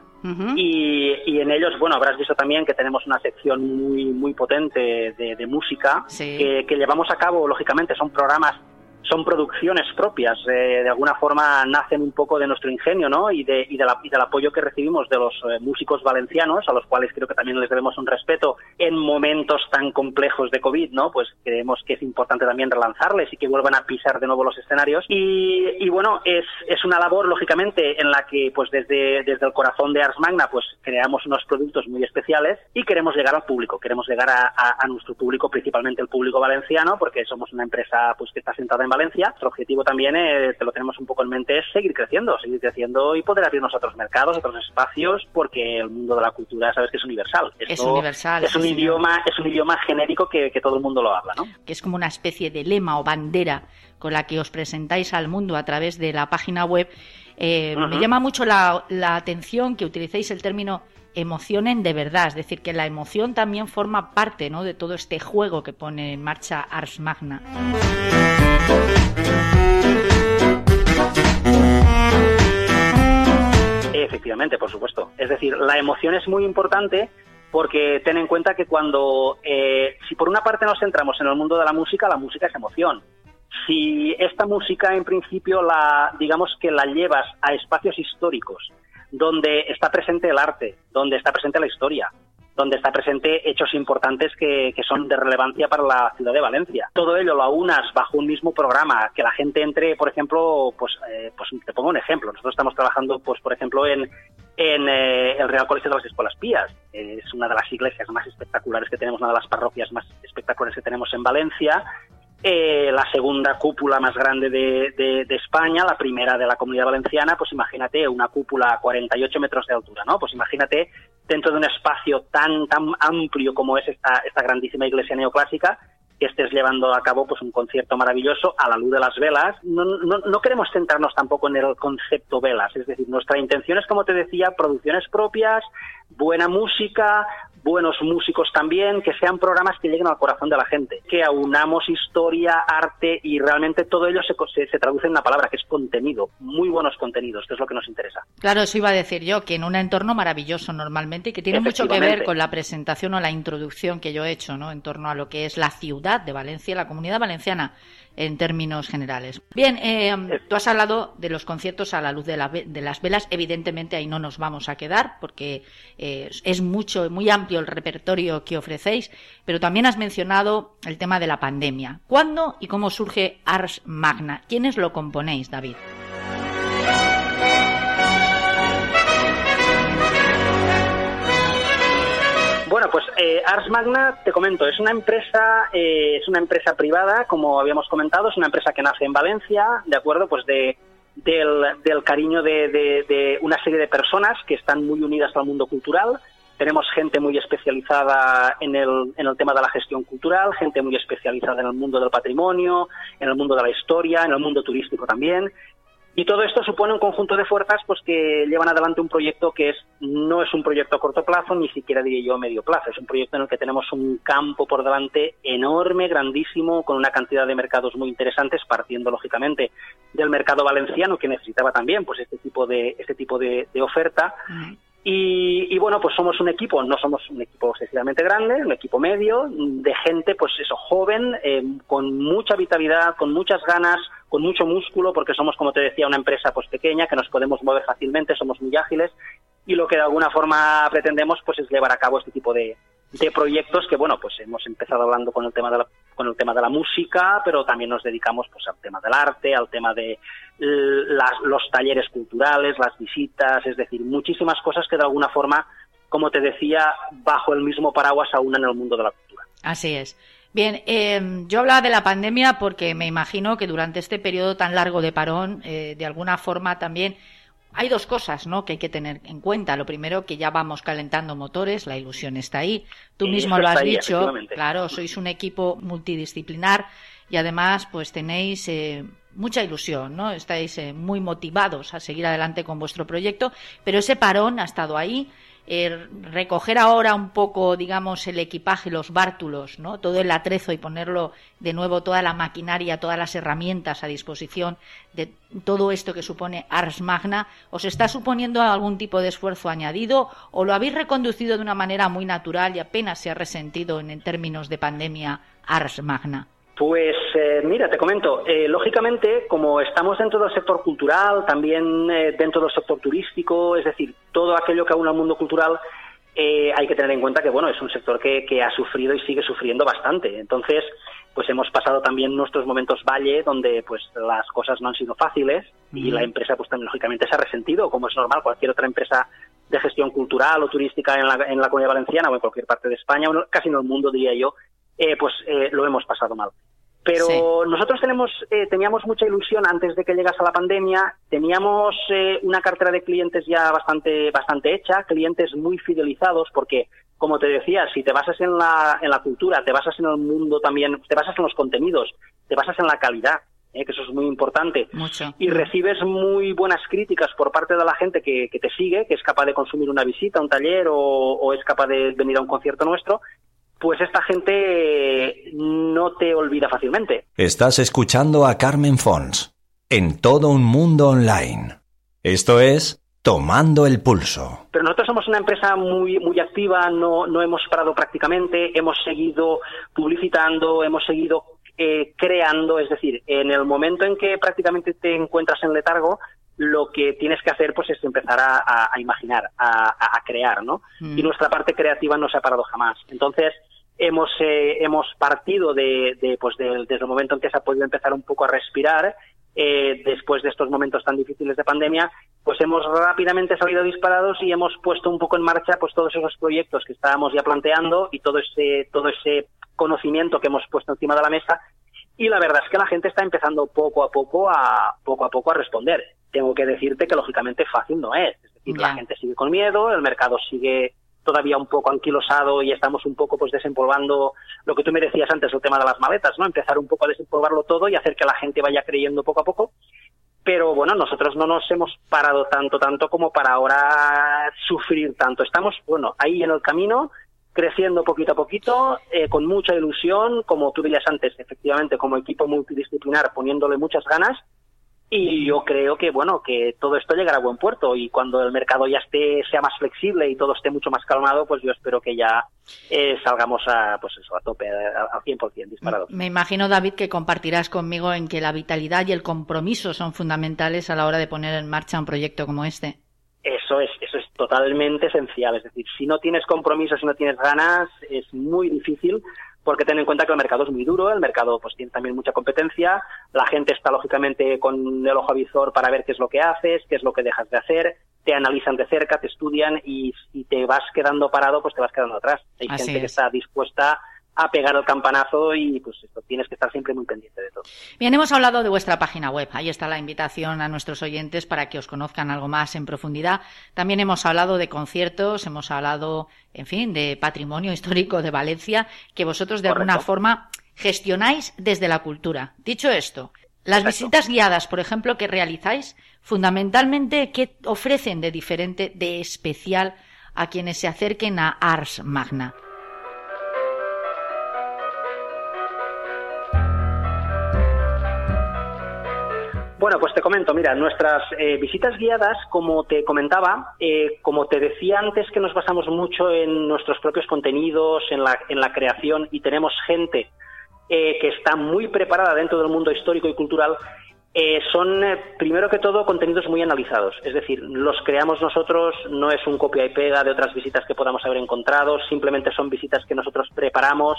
y, y, en ellos, bueno, habrás visto también que tenemos una sección muy, muy potente de, de música que, que llevamos a cabo, lógicamente, son programas son producciones propias, eh, de alguna forma nacen un poco de nuestro ingenio, ¿no? Y, de, y, de la, y del apoyo que recibimos de los eh, músicos valencianos, a los cuales creo que también les debemos un respeto en momentos tan complejos de COVID, ¿no? Pues creemos que es importante también relanzarles y que vuelvan a pisar de nuevo los escenarios. Y, bueno, es, es una labor, lógicamente, en la que, pues desde, desde el corazón de Ars Magna, pues creamos unos productos muy especiales y queremos llegar al público, queremos llegar a, a, a nuestro público, principalmente el público valenciano, porque somos una empresa pues que está sentada en Valencia. Nuestro objetivo también, eh, te lo tenemos un poco en mente, es seguir creciendo, seguir creciendo y poder abrirnos a otros mercados, a otros espacios, porque el mundo de la cultura, sabes que es universal. Esto es universal. Es un sí, idioma, es un idioma genérico que, que, todo el mundo lo habla, ¿no? Que es como una especie de lema o bandera con la que os presentáis al mundo a través de la página web. Eh, uh -huh. Me llama mucho la, la atención que utilicéis el término emocionen de verdad, es decir, que la emoción también forma parte ¿no? de todo este juego que pone en marcha Ars Magna. Efectivamente, por supuesto. Es decir, la emoción es muy importante porque ten en cuenta que cuando, eh, si por una parte nos centramos en el mundo de la música, la música es emoción. Si esta música en principio la, digamos que la llevas a espacios históricos, donde está presente el arte, donde está presente la historia, donde está presente hechos importantes que, que, son de relevancia para la ciudad de Valencia. Todo ello lo aunas bajo un mismo programa, que la gente entre, por ejemplo, pues, eh, pues te pongo un ejemplo. Nosotros estamos trabajando, pues, por ejemplo, en, en eh, el Real Colegio de las Escuelas Pías. Es una de las iglesias más espectaculares que tenemos, una de las parroquias más espectaculares que tenemos en Valencia. Eh, la segunda cúpula más grande de, de, de, España, la primera de la comunidad valenciana, pues imagínate una cúpula a 48 metros de altura, ¿no? Pues imagínate dentro de un espacio tan, tan amplio como es esta, esta grandísima iglesia neoclásica, que estés llevando a cabo pues un concierto maravilloso a la luz de las velas. No, no, no, queremos centrarnos tampoco en el concepto velas, es decir, nuestra intención es, como te decía, producciones propias, buena música, buenos músicos también, que sean programas que lleguen al corazón de la gente, que aunamos historia, arte y realmente todo ello se, se, se, traduce en una palabra que es contenido, muy buenos contenidos, que es lo que nos interesa. Claro, eso iba a decir yo, que en un entorno maravilloso normalmente y que tiene mucho que ver con la presentación o la introducción que yo he hecho, ¿no? En torno a lo que es la ciudad de Valencia, la comunidad valenciana en términos generales. Bien, eh, tú has hablado de los conciertos a la luz de, la, las velas. Evidentemente ahí no nos vamos a quedar porque eh, es mucho, muy amplio el repertorio que ofrecéis, pero también has mencionado el tema de la pandemia. ¿Cuándo y cómo surge Ars Magna? ¿Quiénes lo componéis, David? Bueno, pues eh, Ars Magna, te comento, es una empresa, eh, es una empresa privada, como habíamos comentado, es una empresa que nace en Valencia, de acuerdo, pues de del, cariño de, de, de, una serie de personas que están muy unidas al mundo cultural. Tenemos gente muy especializada en el, en el tema de la gestión cultural, gente muy especializada en el mundo del patrimonio, en el mundo de la historia, en el mundo turístico también. Y todo esto supone un conjunto de fuerzas pues que llevan adelante un proyecto que es no es un proyecto a corto plazo, ni siquiera diría yo a medio plazo. Es un proyecto en el que tenemos un campo por delante enorme, grandísimo, con una cantidad de mercados muy interesantes, partiendo lógicamente del mercado valenciano que necesitaba también pues este tipo de este tipo de, de oferta. Y, y, bueno, pues somos un equipo, no somos un equipo excesivamente grande, un equipo medio, de gente, pues eso, joven, eh, con mucha vitalidad, con muchas ganas, con mucho músculo, porque somos, como te decía, una empresa pues pequeña, que nos podemos mover fácilmente, somos muy ágiles, y lo que de alguna forma pretendemos pues es llevar a cabo este tipo de, de proyectos que bueno pues hemos empezado hablando con el tema de la, con el tema de la música pero también nos dedicamos pues al tema del arte al tema de las, los talleres culturales las visitas es decir muchísimas cosas que de alguna forma como te decía bajo el mismo paraguas aúnan en el mundo de la cultura. Así es Bien, eh, yo hablaba de la pandemia porque me imagino que durante este periodo tan largo de parón, eh, de alguna forma también hay dos cosas ¿no? que hay que tener en cuenta. Lo primero, que ya vamos calentando motores, la ilusión está ahí. Tú mismo lo has ahí, dicho, claro, sois un equipo multidisciplinar y además pues tenéis eh, mucha ilusión, ¿no? Estáis eh, muy motivados a seguir adelante con vuestro proyecto, pero ese parón ha estado ahí. Eh, recoger ahora un poco, digamos, el equipaje, los bártulos, ¿no? Todo el atrezo y ponerlo de nuevo toda la maquinaria, todas las herramientas a disposición de todo esto que supone Ars Magna, ¿os está suponiendo algún tipo de esfuerzo añadido o lo habéis reconducido de una manera muy natural y apenas se ha resentido en, términos de pandemia Ars Magna? Pues eh, mira, te comento, eh, lógicamente, como estamos dentro del sector cultural, también dentro del sector turístico, es decir, todo aquello que aúna al mundo cultural, eh, hay que tener en cuenta que bueno es un sector que, ha sufrido y sigue sufriendo bastante. Entonces, pues hemos pasado también nuestros momentos valle donde pues las cosas no han sido fáciles y la empresa pues también lógicamente se ha resentido, como es normal cualquier otra empresa de gestión cultural o turística en la, en la comunidad valenciana o en cualquier parte de España, casi en el mundo diría yo, eh, pues eh, lo hemos pasado mal. Pero nosotros tenemos, eh, teníamos mucha ilusión antes de que llegase la pandemia, teníamos eh, una cartera de clientes ya bastante, bastante hecha, clientes muy fidelizados, porque, como te decía, si te basas en la, en la cultura, te basas en el mundo también, te basas en los contenidos, te basas en la calidad, eh, que eso es muy importante, y recibes muy buenas críticas por parte de la gente que, que, te sigue, que es capaz de consumir una visita, un taller o, o es capaz de venir a un concierto nuestro, pues esta gente no te olvida fácilmente. Estás escuchando a Carmen Fons en todo un mundo online. Esto es Tomando el Pulso. Pero nosotros somos una empresa muy, muy activa, no, no hemos parado prácticamente, hemos seguido publicitando, hemos seguido eh, creando, es decir, en el momento en que prácticamente te encuentras en letargo, lo que tienes que hacer pues es empezar a, imaginar, a, crear, ¿no? Mm. Y nuestra parte creativa no se ha parado jamás. Entonces, hemos, eh, hemos partido de, de pues desde el momento en que se ha podido empezar un poco a respirar, eh, después de estos momentos tan difíciles de pandemia, pues hemos rápidamente salido disparados y hemos puesto un poco en marcha pues todos esos proyectos que estábamos ya planteando y todo ese, todo ese conocimiento que hemos puesto encima de la mesa y la verdad es que la gente está empezando poco a poco a poco a poco a responder tengo que decirte que lógicamente fácil no es. Es decir, la gente sigue con miedo, el mercado sigue todavía un poco anquilosado y estamos un poco pues desempolvando lo que tú me decías antes, el tema de las maletas, ¿no? Empezar un poco a desempolvarlo todo y hacer que la gente vaya creyendo poco a poco. Pero bueno, nosotros no nos hemos parado tanto, tanto como para ahora sufrir tanto. Estamos, bueno, ahí en el camino, creciendo poquito a poquito, eh, con mucha ilusión, como tú dirías antes, efectivamente, como equipo multidisciplinar, poniéndole muchas ganas y yo creo que bueno que todo esto llegará a buen puerto. Y cuando el mercado ya esté sea más flexible y todo esté mucho más calmado pues yo espero que ya eh, salgamos a pues eso a tope al 100% disparados. Me imagino David que compartirás conmigo en que la vitalidad y el compromiso son fundamentales a la hora de poner en marcha un proyecto como este. Eso es eso es totalmente esencial. Es decir si no tienes compromiso si no tienes ganas es muy difícil porque ten en cuenta que el mercado es muy duro, el mercado pues tiene también mucha competencia, la gente está lógicamente con el ojo avizor para ver qué es lo que haces, qué es lo que dejas de hacer, te analizan de cerca, te estudian y si te vas quedando parado, pues te vas quedando atrás. Hay gente que está dispuesta a pegar el campanazo y pues esto, tienes que estar siempre muy pendiente de todo. Bien, hemos hablado de vuestra página web. Ahí está la invitación a nuestros oyentes para que os conozcan algo más en profundidad. También hemos hablado de conciertos, hemos hablado, en fin, de patrimonio histórico de Valencia, que vosotros de alguna forma gestionáis desde la cultura. Dicho esto, las visitas guiadas, por ejemplo, que realizáis, fundamentalmente, ¿qué ofrecen de diferente, de especial a quienes se acerquen a Ars Magna? Bueno, pues te comento, mira, nuestras eh, visitas guiadas, como te comentaba, eh, como te decía antes que nos basamos mucho en nuestros propios contenidos, en la, en la creación y tenemos gente eh, que está muy preparada dentro del mundo histórico y cultural, son, primero que todo, contenidos muy analizados. Es decir, los creamos nosotros, no es un copia y pega de otras visitas que podamos haber encontrado, simplemente son visitas que nosotros preparamos,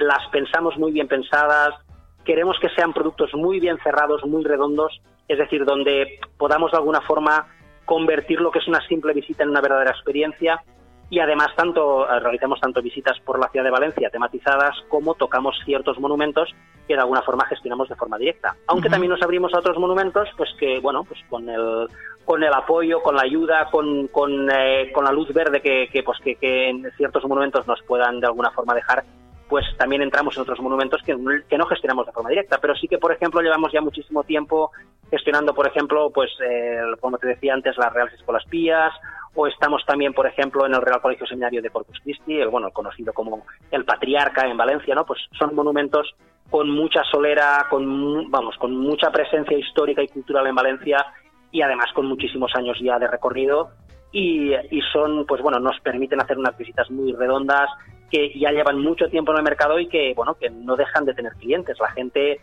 las pensamos muy bien pensadas, queremos que sean productos muy bien cerrados, muy redondos, es decir, donde podamos de alguna forma convertir lo que es una simple visita en una verdadera experiencia y además tanto eh, realizamos tanto visitas por la ciudad de Valencia tematizadas como tocamos ciertos monumentos que de alguna forma gestionamos de forma directa. Aunque también nos abrimos a otros monumentos, pues que bueno, pues con el con el apoyo, con la ayuda, con, con, eh, con la luz verde que, que pues que, que en ciertos monumentos nos puedan de alguna forma dejar, pues también entramos en otros monumentos que, no gestionamos de forma directa, pero sí que, por ejemplo, llevamos ya muchísimo tiempo gestionando, por ejemplo, pues, eh, como te decía antes, las Reales Escuelas Pías o estamos también, por ejemplo, en el Real Colegio Seminario de Corpus Christi, el, bueno, conocido como el Patriarca en Valencia, ¿no? Pues son monumentos con mucha solera, con, vamos, con mucha presencia histórica y cultural en Valencia y además con muchísimos años ya de recorrido y, y, son, pues bueno, nos permiten hacer unas visitas muy redondas que ya llevan mucho tiempo en el mercado y que, bueno, que no dejan de tener clientes. La gente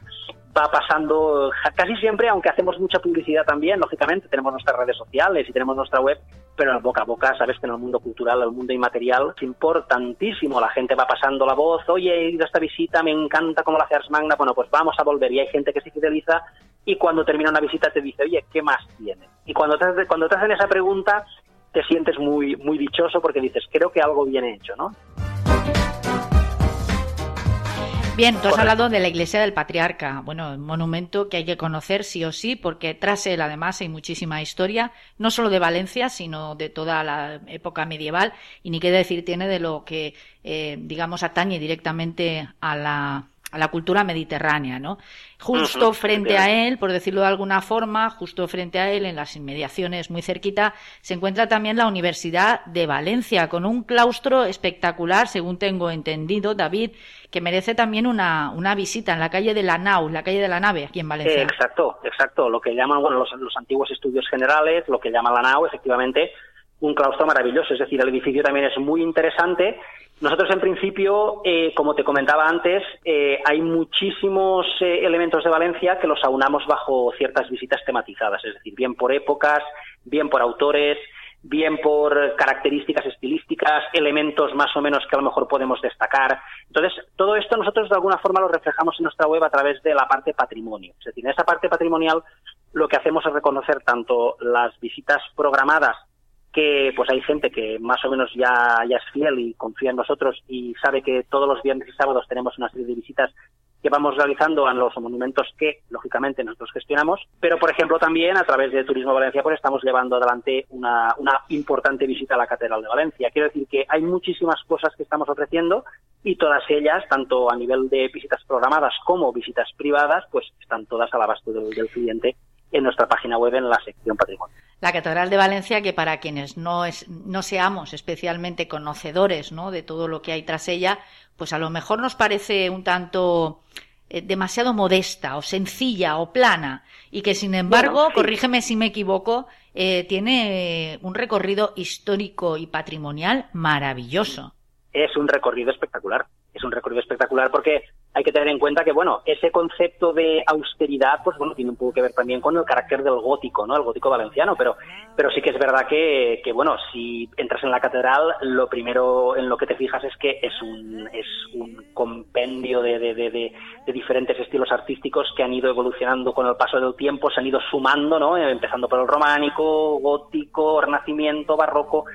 va pasando casi siempre, aunque hacemos mucha publicidad también, lógicamente, tenemos nuestras redes sociales y tenemos nuestra web, pero el boca a boca, sabes que en el mundo cultural, el mundo inmaterial, es importantísimo. La gente va pasando la voz, oye, he ido a esta visita, me encanta cómo la haces Magna, bueno, pues vamos a volver. Y hay gente que se fideliza y cuando termina una visita te dice, oye, ¿qué más tiene? Y cuando te, cuando te hacen esa pregunta, te sientes muy, muy dichoso porque dices, creo que algo bien hecho, ¿no? Bien, tú has hablado de la iglesia del patriarca, bueno, un monumento que hay que conocer sí o sí, porque tras él además hay muchísima historia, no solo de Valencia, sino de toda la época medieval, y ni qué decir tiene de lo que, eh, digamos, atañe directamente a la, a la cultura mediterránea, ¿no? Justo frente a él, por decirlo de alguna forma, justo frente a él, en las inmediaciones muy cerquita, se encuentra también la Universidad de Valencia, con un claustro espectacular, según tengo entendido, David, que merece también una, una visita en la calle de la Nau, la calle de la Nave, aquí en Valencia. exacto, exacto. Lo que llaman, bueno, los, los antiguos estudios generales, lo que llaman la Nau, efectivamente, un claustro maravilloso. Es decir, el edificio también es muy interesante nosotros, en principio, eh, como te comentaba antes, eh, hay muchísimos eh, elementos de Valencia que los aunamos bajo ciertas visitas tematizadas, es decir, bien por épocas, bien por autores, bien por características estilísticas, elementos más o menos que a lo mejor podemos destacar. Entonces, todo esto nosotros de alguna forma lo reflejamos en nuestra web a través de la parte patrimonio. Es decir, en esa parte patrimonial lo que hacemos es reconocer tanto las visitas programadas que pues hay gente que más o menos ya, ya es fiel y confía en nosotros y sabe que todos los viernes y sábados tenemos una serie de visitas que vamos realizando a los monumentos que, lógicamente, nosotros gestionamos, pero, por ejemplo, también a través de Turismo Valencia, pues estamos llevando adelante una, una importante visita a la Catedral de Valencia. Quiero decir que hay muchísimas cosas que estamos ofreciendo y todas ellas, tanto a nivel de visitas programadas como visitas privadas, pues están todas al abasto del, del cliente en nuestra página web en la sección Patrimonio la Catedral de Valencia, que para quienes no, es, no seamos especialmente conocedores ¿no? de todo lo que hay tras ella, pues a lo mejor nos parece un tanto eh, demasiado modesta o sencilla o plana y que sin embargo, corrígeme si me equivoco, eh, tiene un recorrido histórico y patrimonial maravilloso. Es un recorrido espectacular, es un recorrido espectacular porque hay que tener en cuenta que, bueno, ese concepto de austeridad, pues bueno, tiene un poco que ver también con el carácter del gótico, ¿no? El gótico valenciano, pero, pero sí que es verdad que, que, bueno, si entras en la catedral, lo primero en lo que te fijas es que es un, es un compendio de, de, de, de diferentes estilos artísticos que han ido evolucionando con el paso del tiempo, se han ido sumando, ¿no? Empezando por el románico, gótico, renacimiento, barroco.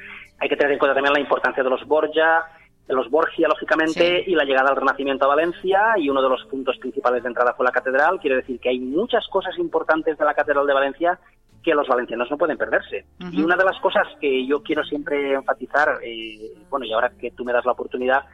Hay que tener en cuenta también la importancia de los Borgia, de los Borgia, lógicamente, y la llegada al Renacimiento a Valencia, y uno de los puntos principales de entrada fue la catedral. Quiere decir que hay muchas cosas importantes de la Catedral de Valencia que los valencianos no pueden perderse. Y una de las cosas que yo quiero siempre enfatizar, eh, bueno, y ahora que tú me das la oportunidad,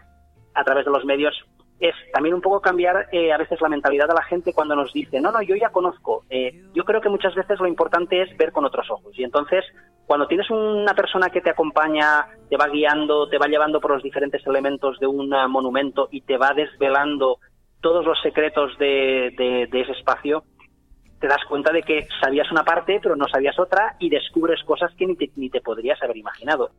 a través de los medios, es también un poco cambiar eh, a veces la mentalidad de la gente cuando nos dice, no, no, yo ya conozco. Eh, yo creo que muchas veces lo importante es ver con otros ojos. Y entonces, cuando tienes una persona que te acompaña, te va guiando, te va llevando por los diferentes elementos de un monumento y te va desvelando todos los secretos de, de ese espacio, te das cuenta de que sabías una parte, pero no sabías otra y descubres cosas que ni te, ni te podrías haber imaginado.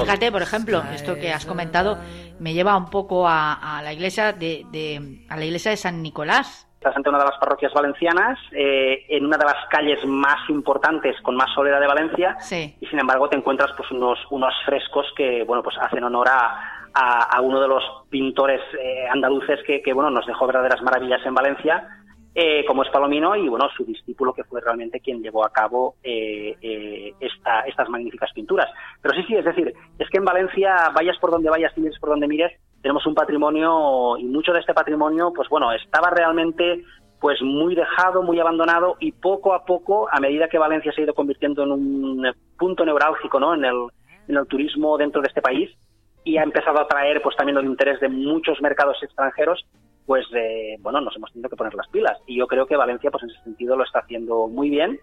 Fíjate, por ejemplo, esto que has comentado me lleva un poco a, la iglesia de, a la iglesia de San Nicolás. Estás ante una de las parroquias valencianas, eh, en una de las calles más importantes con más soledad de Valencia, y sin embargo te encuentras pues unos unos frescos que bueno pues hacen honor a, a, uno de los pintores eh, andaluces que, que bueno nos dejó verdaderas maravillas en Valencia eh, como es Palomino y bueno su discípulo que fue realmente quien llevó a cabo eh, eh, estas magníficas pinturas. Pero sí, sí, es decir, es que en Valencia, vayas por donde vayas, mires por donde mires, tenemos un patrimonio y mucho de este patrimonio, pues bueno, estaba realmente pues muy dejado, muy abandonado y poco a poco, a medida que Valencia se ha ido convirtiendo en un punto neurálgico, ¿no? En el, en el turismo dentro de este país y ha empezado a atraer pues también el interés de muchos mercados extranjeros, pues eh, bueno, nos hemos tenido que poner las pilas. Y yo creo que Valencia, pues en ese sentido, lo está haciendo muy bien.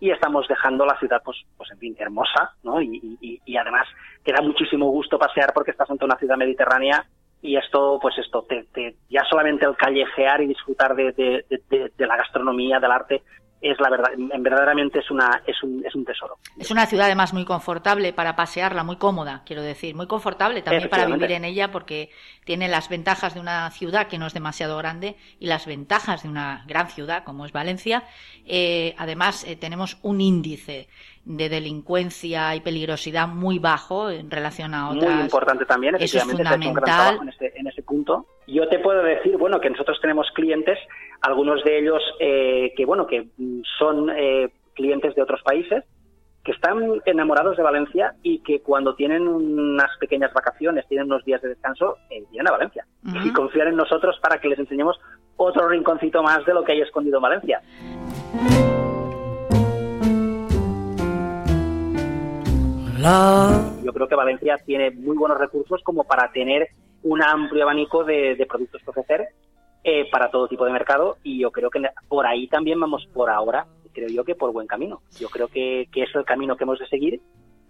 y estamos dejando la ciudad, pues, pues en fin, hermosa, ¿no? Y, y, además te da muchísimo gusto pasear porque estás ante una ciudad mediterránea y esto, pues esto, te, ya solamente el callejear y disfrutar de, de la gastronomía, del arte, es la verdad, verdaderamente es una es un, es un tesoro. Es una ciudad además muy confortable para pasearla, muy cómoda, quiero decir, muy confortable también para vivir en ella porque tiene las ventajas de una ciudad que no es demasiado grande y las ventajas de una gran ciudad como es Valencia. Eh, además eh, tenemos un índice de delincuencia y peligrosidad muy bajo en relación a otras. Muy importante también, efectivamente, Eso es fundamental. En, ese, en ese punto. Yo te puedo decir, bueno, que nosotros tenemos clientes algunos de ellos eh, que bueno que son eh, clientes de otros países que están enamorados de Valencia y que cuando tienen unas pequeñas vacaciones, tienen unos días de descanso, eh, vienen a Valencia y confían en nosotros para que les enseñemos otro rinconcito más de lo que hay escondido en Valencia. Yo creo que Valencia tiene muy buenos recursos como para tener un amplio abanico de, de productos que ofrecer eh, para todo tipo de mercado y yo creo que por ahí también vamos por ahora, creo yo que por buen camino. Yo creo que, que es el camino que hemos de seguir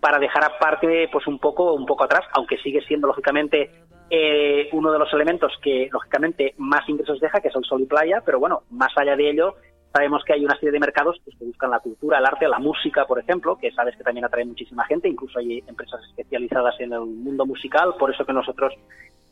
para dejar aparte pues un poco un poco atrás, aunque sigue siendo lógicamente eh, uno de los elementos que lógicamente más ingresos deja, que el sol y playa, pero bueno, más allá de ello, sabemos que hay una serie de mercados pues, que buscan la cultura, el arte, la música, por ejemplo, que sabes que también atrae muchísima gente, incluso hay empresas especializadas en el mundo musical, por eso que nosotros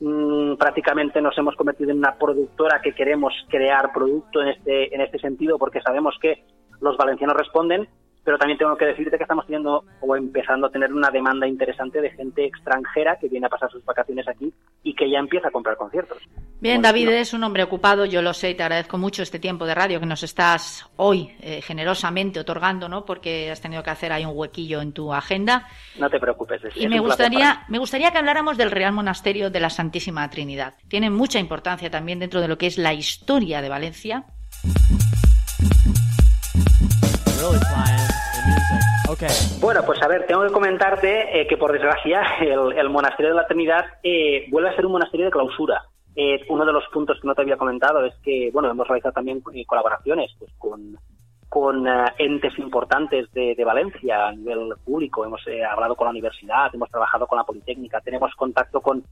Mm, prácticamente nos hemos convertido en una productora que queremos crear producto en este, en este sentido porque sabemos que los valencianos responden, pero también tengo que decirte que estamos teniendo o empezando a tener una demanda interesante de gente extranjera que viene a pasar sus vacaciones aquí y que ya empieza a comprar conciertos. Bien, David, es un hombre ocupado, yo lo sé, y te agradezco mucho este tiempo de radio que nos estás hoy eh, generosamente otorgando, ¿no? Porque has tenido que hacer ahí un huequillo en tu agenda. No te preocupes. y me gustaría, me gustaría que habláramos del Real Monasterio de la Santísima Trinidad. Tiene mucha importancia también dentro de lo que es la historia de Valencia. Bueno, pues a ver, tengo que comentarte eh, que por desgracia el, Monasterio de la Trinidad eh, vuelve a ser un monasterio de clausura. Eh, uno de los puntos que no te había comentado es que, bueno, hemos realizado también eh, colaboraciones pues, con, con eh, entes importantes de, Valencia a nivel público. Hemos hablado con la universidad, hemos trabajado con la Politécnica, tenemos contacto con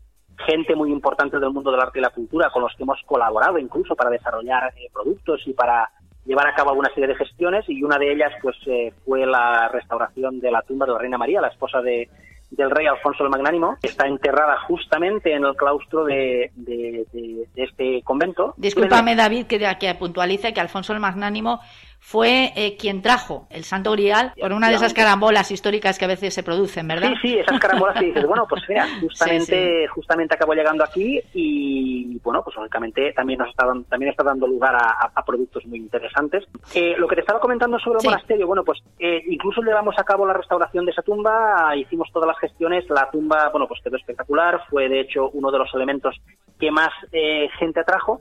gente muy importante del mundo del arte y la cultura, con los que hemos colaborado incluso para desarrollar productos y para llevar a cabo alguna serie de gestiones y una de ellas pues fue la restauración de la tumba de la Reina María, la esposa de, del rey Alfonso el Magnánimo, está enterrada justamente en el claustro de, este convento. Discúlpame, David, que, que puntualice que Alfonso el Magnánimo fue eh, quien trajo el Santo Grial por una de esas carambolas históricas que a veces se producen, ¿verdad? Sí, sí, esas carambolas que dices, bueno, pues mira, justamente, justamente acabó llegando aquí y, bueno, pues lógicamente también nos está, también está dando lugar a, productos muy interesantes. Eh, lo que te estaba comentando sobre el monasterio, bueno, pues eh, incluso llevamos a cabo la restauración de esa tumba, hicimos todas las gestiones, la tumba, bueno, pues quedó espectacular, fue de hecho uno de los elementos que más gente atrajo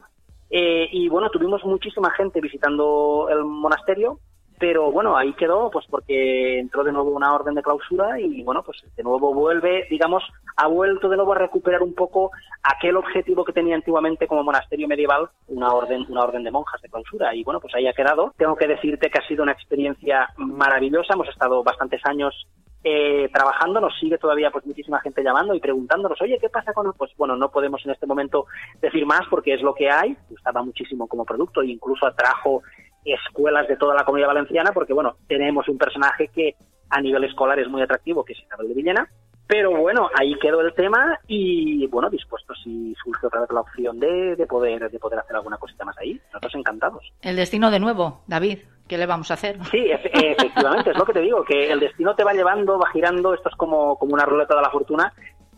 eh, y bueno, tuvimos muchísima gente visitando el monasterio, pero bueno, ahí quedó, pues porque entró de nuevo una orden de clausura y bueno, pues de nuevo vuelve, digamos, ha vuelto de nuevo a recuperar un poco aquel objetivo que tenía antiguamente como monasterio medieval, una orden, una orden de monjas de clausura. Y bueno, pues ahí ha quedado. Tengo que decirte que ha sido una experiencia maravillosa. Hemos estado bastantes años eh, trabajando, nos sigue todavía pues muchísima gente llamando y preguntándonos, oye, ¿qué pasa con...? Pues bueno, no podemos en este momento decir más porque es lo que hay, gustaba muchísimo como producto e incluso atrajo escuelas de toda la comunidad valenciana porque bueno, tenemos un personaje que a nivel escolar es muy atractivo, que es Isabel de Villena, pero bueno, ahí quedó el tema y bueno, dispuesto si surge otra vez la opción de, de, poder, de poder hacer alguna cosita más ahí. Nosotros encantados. El destino de nuevo, David. ¿Qué le vamos a hacer? Sí, efectivamente, es lo que te digo, que el destino te va llevando, va girando, esto es como, como una ruleta de la fortuna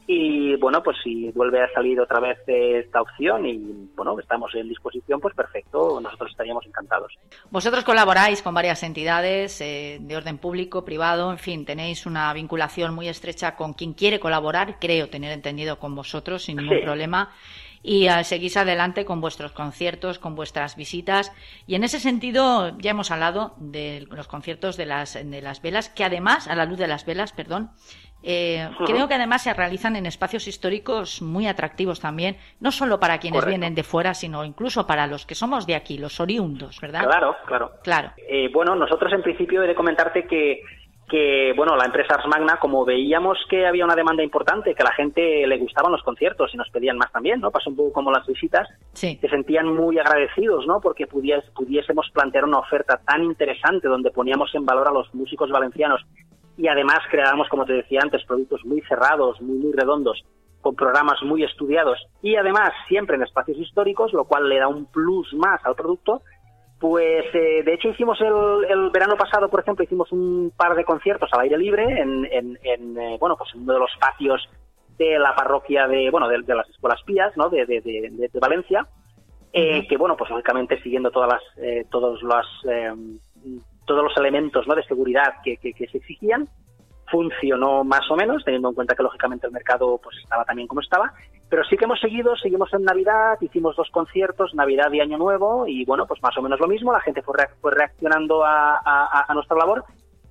y bueno, pues si vuelve a salir otra vez esta opción y bueno, estamos en disposición, pues perfecto, nosotros estaríamos encantados. Vosotros colaboráis con varias entidades eh, de orden público, privado, en fin, tenéis una vinculación muy estrecha con quien quiere colaborar, creo tener entendido con vosotros sin ningún problema y uh, seguís adelante con vuestros conciertos, con vuestras visitas. Y en ese sentido, ya hemos hablado de los conciertos de las, de las velas, que además, a la luz de las velas, perdón, Eh, creo que además se realizan en espacios históricos muy atractivos también, no solo para quienes vienen de fuera, sino incluso para los que somos de aquí, los oriundos, ¿verdad? Claro, claro. Claro. Eh, bueno, nosotros en principio he de comentarte que que, bueno, la empresa Ars Magna, como veíamos que había una demanda importante, que a la gente le gustaban los conciertos y nos pedían más también, ¿no? Pasó un poco como las visitas, se sentían muy agradecidos, ¿no? Porque pudiésemos plantear una oferta tan interesante donde poníamos en valor a los músicos valencianos y además creábamos, como te decía antes, productos muy cerrados, muy, muy redondos, con programas muy estudiados y además siempre en espacios históricos, lo cual le da un plus más al producto pues eh, de hecho hicimos el, el, verano pasado, por ejemplo, hicimos un par de conciertos al aire libre en, en, en eh, bueno, pues en uno de los patios de la parroquia de, bueno, de, las escuelas pías, ¿no? De, de, de Valencia, eh, que bueno, pues lógicamente siguiendo todas las, eh, todos los, eh, todos los elementos, ¿no? De seguridad que, se exigían funcionó más o menos, teniendo en cuenta que lógicamente el mercado pues estaba también como estaba, pero sí que hemos seguido, seguimos en Navidad, hicimos dos conciertos, Navidad y Año Nuevo, y bueno, pues más o menos lo mismo, la gente fue, reaccionando a, nuestra labor,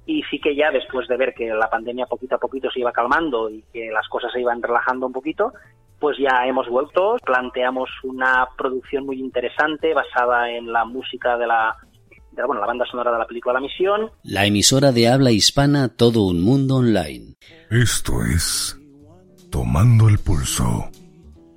y sí que ya después de ver que la pandemia poquito a poquito se iba calmando y que las cosas se iban relajando un poquito, pues ya hemos vuelto, planteamos una producción muy interesante basada en la música de la bueno, la banda sonora de la película La Misión. La emisora de habla hispana Todo un Mundo Online. Esto es Tomando el Pulso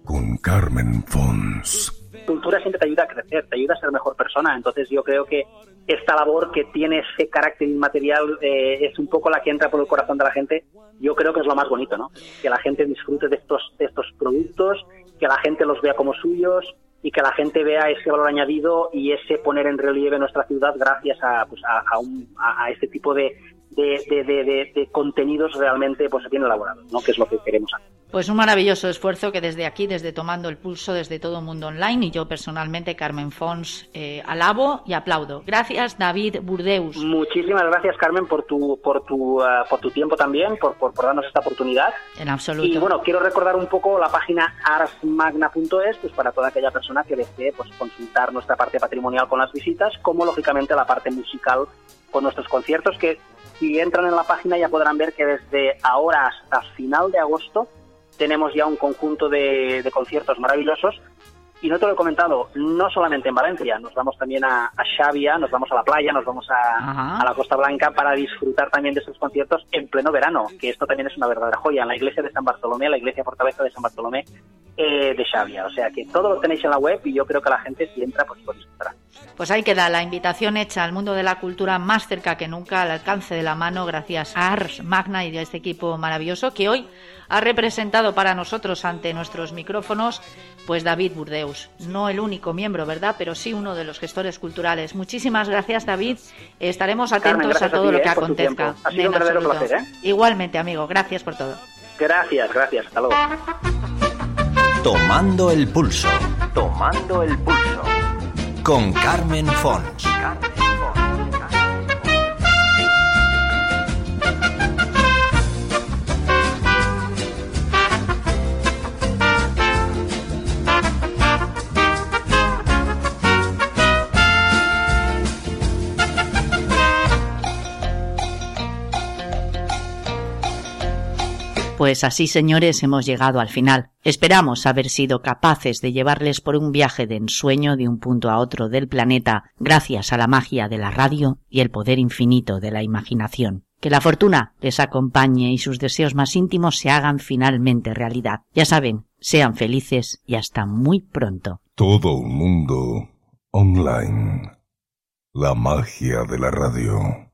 con Carmen Fons. Cultura siempre te ayuda a crecer, te ayuda a ser mejor persona. Entonces yo creo que esta labor que tiene ese carácter inmaterial eh, es un poco la que entra por el corazón de la gente. Yo creo que es lo más bonito, ¿no? Que la gente disfrute de estos, de estos productos, que la gente los vea como suyos, y que la gente vea ese valor añadido y ese poner en relieve nuestra ciudad gracias a, pues a, un, a, este tipo de, de, de, de, contenidos realmente pues bien elaborados, ¿no? que es lo que queremos hacer. Pues un maravilloso esfuerzo que desde aquí, desde Tomando el Pulso, desde todo mundo online y yo personalmente, Carmen Fons, eh, alabo y aplaudo. Gracias, David Burdeus. Muchísimas gracias, Carmen, por tu, por tu, uh, por tu tiempo también, por, por, darnos esta oportunidad. En absoluto. Y bueno, quiero recordar un poco la página arsmagna.es, pues para toda aquella persona que desee pues, consultar nuestra parte patrimonial con las visitas, como lógicamente la parte musical con nuestros conciertos, que si entran en la página ya podrán ver que desde ahora hasta final de agosto tenemos ya un conjunto de, conciertos maravillosos y no te lo he comentado, no solamente en Valencia, nos vamos también a, a Xavia, nos vamos a la playa, nos vamos a, la Costa Blanca para disfrutar también de esos conciertos en pleno verano, que esto también es una verdadera joya, en la iglesia de San Bartolomé, la iglesia fortaleza de San Bartolomé eh, de Xavia. O sea que todo lo tenéis en la web y yo creo que la gente si entra pues, pues disfrutará. Pues ahí queda la invitación hecha al mundo de la cultura más cerca que nunca, al alcance de la mano, gracias a Ars Magna y a este equipo maravilloso que hoy ha representado para nosotros ante nuestros micrófonos, pues David Burdeus. No el único miembro, ¿verdad? Pero sí uno de los gestores culturales. Muchísimas gracias, David. Estaremos atentos a todo lo que ¿eh? acontezca. Ha sido un verdadero placer, ¿eh? Igualmente, amigo. Gracias por todo. Gracias, gracias. Hasta luego. Tomando el pulso. Tomando el pulso. Con Carmen Fons. Pues así, señores, hemos llegado al final. Esperamos haber sido capaces de llevarles por un viaje de ensueño de un punto a otro del planeta, gracias a la magia de la radio y el poder infinito de la imaginación. Que la fortuna les acompañe y sus deseos más íntimos se hagan finalmente realidad. Ya saben, sean felices y hasta muy pronto. Todo un mundo online. La magia de la radio.